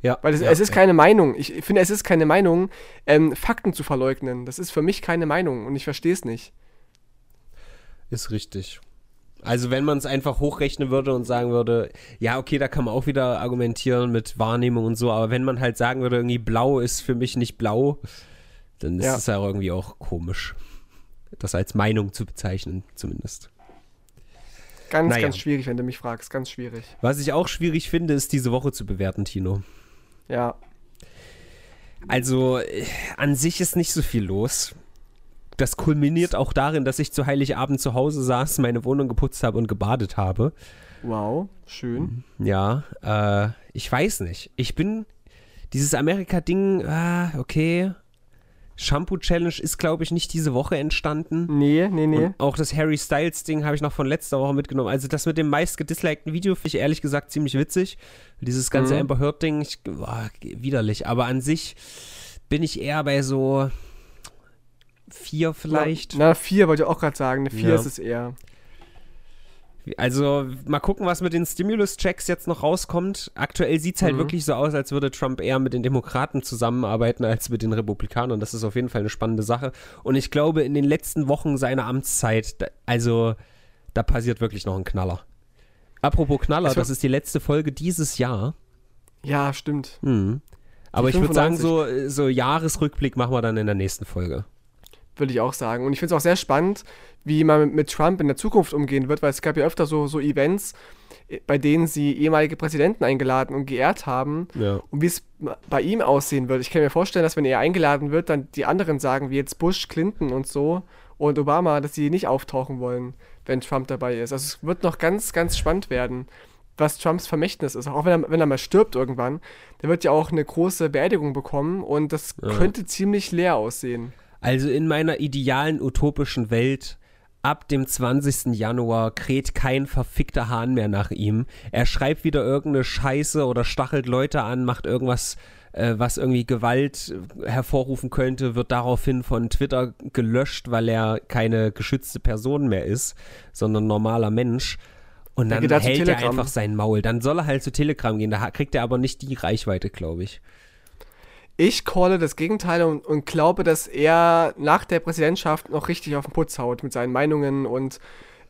Ja, Weil es, ja, es ist ja. keine Meinung. Ich finde, es ist keine Meinung, ähm, Fakten zu verleugnen. Das ist für mich keine Meinung und ich verstehe es nicht. Ist richtig. Also wenn man es einfach hochrechnen würde und sagen würde, ja, okay, da kann man auch wieder argumentieren mit Wahrnehmung und so, aber wenn man halt sagen würde, irgendwie blau ist für mich nicht blau, dann ist es ja irgendwie auch komisch, das als Meinung zu bezeichnen, zumindest. Ganz, naja. ganz schwierig, wenn du mich fragst, ganz schwierig. Was ich auch schwierig finde, ist diese Woche zu bewerten, Tino. Ja. Also, äh, an sich ist nicht so viel los das kulminiert auch darin, dass ich zu Heiligabend zu Hause saß, meine Wohnung geputzt habe und gebadet habe. Wow, schön. Ja, äh, ich weiß nicht. Ich bin dieses Amerika-Ding, ah, okay. Shampoo-Challenge ist, glaube ich, nicht diese Woche entstanden. Nee, nee, nee. Und auch das Harry Styles-Ding habe ich noch von letzter Woche mitgenommen. Also das mit dem meist gedislikten Video finde ich ehrlich gesagt ziemlich witzig. Dieses ganze mhm. Amber Heard-Ding, widerlich. Aber an sich bin ich eher bei so, vier vielleicht. Na, vier wollte ich auch gerade sagen. Eine vier ja. ist es eher. Also mal gucken, was mit den Stimulus-Checks jetzt noch rauskommt. Aktuell sieht es halt mhm. wirklich so aus, als würde Trump eher mit den Demokraten zusammenarbeiten als mit den Republikanern. Das ist auf jeden Fall eine spannende Sache. Und ich glaube, in den letzten Wochen seiner Amtszeit, also da passiert wirklich noch ein Knaller. Apropos Knaller, das ist die letzte Folge dieses Jahr. Ja, stimmt. Mhm. Aber ich würde sagen, so, so Jahresrückblick machen wir dann in der nächsten Folge würde ich auch sagen. Und ich finde es auch sehr spannend, wie man mit Trump in der Zukunft umgehen wird, weil es gab ja öfter so, so Events, äh, bei denen sie ehemalige Präsidenten eingeladen und geehrt haben. Ja. Und wie es bei ihm aussehen wird. Ich kann mir vorstellen, dass wenn er eingeladen wird, dann die anderen sagen, wie jetzt Bush, Clinton und so und Obama, dass sie nicht auftauchen wollen, wenn Trump dabei ist. Also es wird noch ganz, ganz spannend werden was Trumps Vermächtnis ist. Auch wenn er, wenn er mal stirbt irgendwann, der wird ja auch eine große Beerdigung bekommen und das ja. könnte ziemlich leer aussehen. Also in meiner idealen utopischen Welt ab dem 20. Januar kräht kein verfickter Hahn mehr nach ihm. Er schreibt wieder irgendeine Scheiße oder stachelt Leute an, macht irgendwas, äh, was irgendwie Gewalt hervorrufen könnte, wird daraufhin von Twitter gelöscht, weil er keine geschützte Person mehr ist, sondern normaler Mensch. Und dann er hält er einfach sein Maul. Dann soll er halt zu Telegram gehen. Da kriegt er aber nicht die Reichweite, glaube ich. Ich calle das Gegenteil und, und glaube, dass er nach der Präsidentschaft noch richtig auf den Putz haut mit seinen Meinungen und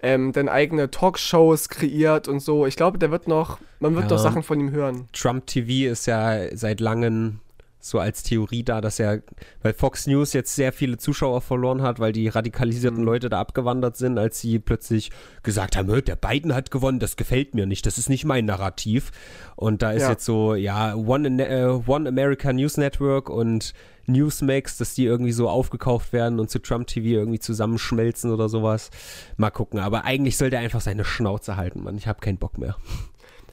ähm, dann eigene Talkshows kreiert und so. Ich glaube, der wird noch, man wird Ja. noch Sachen von ihm hören. Trump TV ist ja seit langem so als Theorie da, dass er, weil Fox News jetzt sehr viele Zuschauer verloren hat, weil die Mhm. radikalisierten Leute da abgewandert sind, als sie plötzlich gesagt haben, "Hö, der Biden hat gewonnen, das gefällt mir nicht, das ist nicht mein Narrativ. Und da ist Ja. jetzt so, ja, One, äh, One America News Network und Newsmax, dass die irgendwie so aufgekauft werden und zu Trump TV irgendwie zusammenschmelzen oder sowas. Mal gucken, aber eigentlich sollte er einfach seine Schnauze halten, Mann. Ich habe keinen Bock mehr.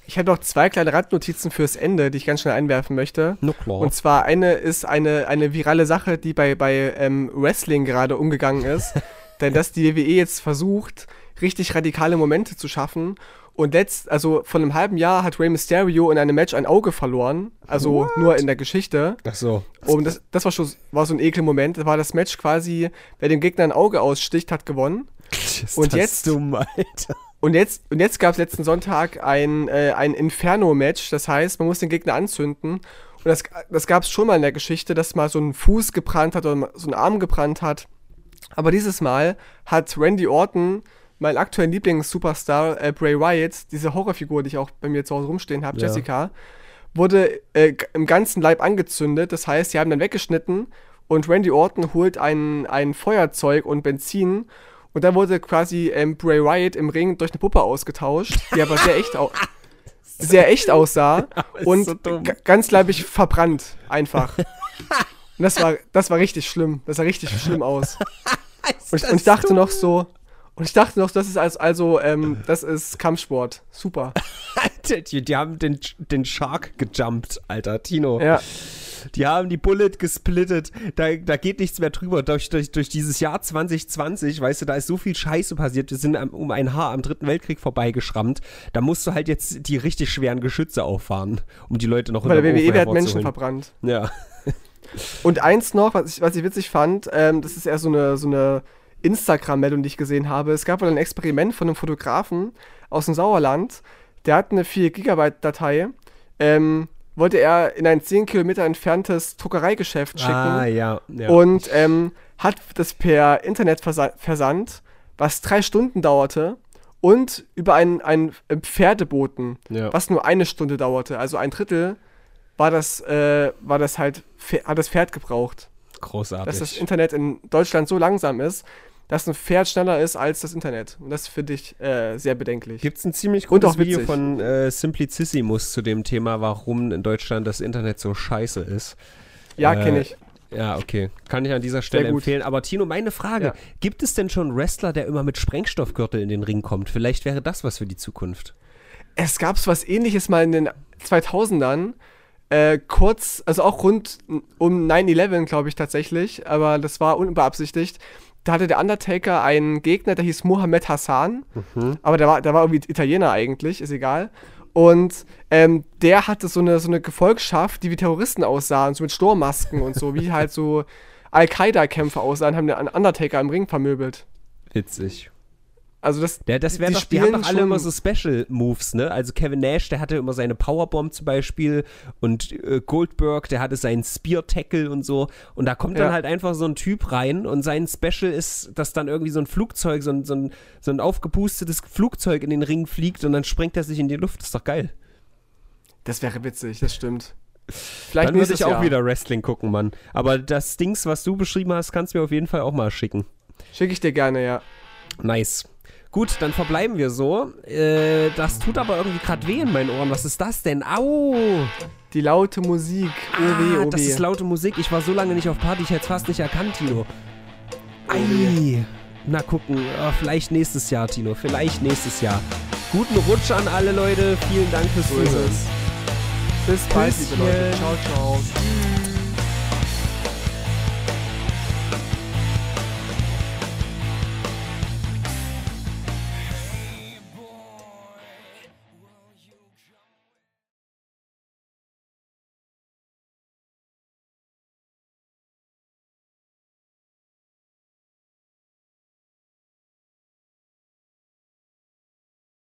Ich habe noch zwei kleine Randnotizen fürs Ende, die ich ganz schnell einwerfen möchte. No klar. Und zwar eine ist eine, eine virale Sache, die bei, bei ähm, Wrestling gerade umgegangen ist. Denn dass die WWE jetzt versucht, richtig radikale Momente zu schaffen. Und letzt, also vor einem halben Jahr hat Rey Mysterio in einem Match ein Auge verloren. Also nur in der Geschichte. Ach so. Und das, das war schon war so ein Ekelmoment. Da war das Match quasi, wer dem Gegner ein Auge aussticht, hat gewonnen. Ist Und das jetzt- dumm, Alter. Und jetzt, und jetzt gab es letzten Sonntag ein, äh, ein Inferno-Match. Das heißt, man muss den Gegner anzünden. Und das, das gab es schon mal in der Geschichte, dass mal so ein Fuß gebrannt hat oder so ein Arm gebrannt hat. Aber dieses Mal hat Randy Orton, mein aktuellen Lieblings-Superstar, äh, Bray Wyatt, diese Horrorfigur, die ich auch bei mir zu Hause rumstehen habe, Ja. Jessica, wurde äh, im ganzen Leib angezündet. Das heißt, sie haben dann weggeschnitten und Randy Orton holt ein, ein Feuerzeug und Benzin. Und dann wurde quasi ähm, Bray Wyatt im Ring durch eine Puppe ausgetauscht, die aber sehr echt, au sehr echt aussah und so dumm. g- ganz leibig verbrannt einfach. Und das war, das war richtig schlimm. Das sah richtig schlimm aus. Und ich, und ich dachte noch so, und ich dachte noch, das ist als, also, ähm, das ist Kampfsport. Super. Alter, die, die haben den, den Shark gejumpt, Alter, Tino. Ja. Die haben die Bullet gesplittet. Da, da geht nichts mehr drüber. Durch, durch, durch dieses Jahr 2020, weißt du, da ist so viel Scheiße passiert. Wir sind am, um ein Haar am Dritten Weltkrieg vorbeigeschrammt. Da musst du halt jetzt die richtig schweren Geschütze auffahren, um die Leute noch Bei der WWE werden Menschen verbrannt. Ja. Und eins noch, was ich, was ich witzig fand, ähm, das ist eher so eine, so eine Instagram-Meldung, die ich gesehen habe. Es gab wohl ein Experiment von einem Fotografen aus dem Sauerland. Der hat eine 4-Gigabyte-Datei. Ähm, wollte er in ein 10 Kilometer entferntes Druckereigeschäft schicken. Ah, ja. ja. und ähm, hat das per Internet versa versandt, was drei Stunden dauerte und über einen, einen Pferdeboten, Ja. was nur eine Stunde dauerte, also ein Drittel, war das, äh, war das halt, hat das Pferd gebraucht. Großartig. Dass das Internet in Deutschland so langsam ist, dass ein Pferd schneller ist als das Internet. Und das finde ich äh, sehr bedenklich. Gibt es ein ziemlich gutes Video von äh, Simplicissimus zu dem Thema, warum in Deutschland das Internet so scheiße ist. ja, äh, kenne ich. Ja, okay. Kann ich an dieser Stelle empfehlen. Aber Tino, meine Frage: Ja. Gibt es denn schon einen Wrestler, der immer mit Sprengstoffgürtel in den Ring kommt? Vielleicht wäre das was für die Zukunft. Es gab so was ähnliches mal in den 2000ern. Äh, kurz, also auch rund um 9-11, glaube ich tatsächlich, aber das war unbeabsichtigt. Da hatte der Undertaker einen Gegner, der hieß Mohammed Hassan, aber der war, der war irgendwie Italiener eigentlich, ist egal. Und ähm, der hatte so eine, so eine Gefolgschaft, die wie Terroristen aussahen, so mit Sturmmasken und so, wie halt so Al-Qaida-Kämpfer aussahen, haben den Undertaker im Ring vermöbelt. Witzig. Also das, Der, das wäre Die doch, die haben doch alle immer so Special Moves, ne? Also Kevin Nash, der hatte immer seine Powerbomb zum Beispiel und äh, Goldberg, der hatte seinen Spear Tackle und so. Und da kommt dann Ja. halt einfach so ein Typ rein und sein Special ist, dass dann irgendwie so ein Flugzeug, so ein, so ein, so ein aufgepustetes Flugzeug in den Ring fliegt und dann sprengt er sich in die Luft. Das ist doch geil. das wäre witzig, das stimmt. Vielleicht dann würde ich auch Jahr. wieder Wrestling gucken, Mann. Aber das Dings, was du beschrieben hast, kannst du mir auf jeden Fall auch mal schicken. Schicke ich dir gerne, ja. Nice. Gut, dann verbleiben wir so. Äh, das tut aber irgendwie gerade weh in meinen Ohren. Was ist das denn? Au! Die laute Musik. Oh weh, Ah, oh das weh. ist laute Musik. Ich war so lange nicht auf Party, ich hätte es fast nicht erkannt, Tino. Ei. Na gucken, äh, vielleicht nächstes Jahr, Tino. Vielleicht nächstes Jahr. Guten Rutsch an alle Leute. Vielen Dank fürs Zuhören. Bis bald, liebe. Leute. Ciao, ciao.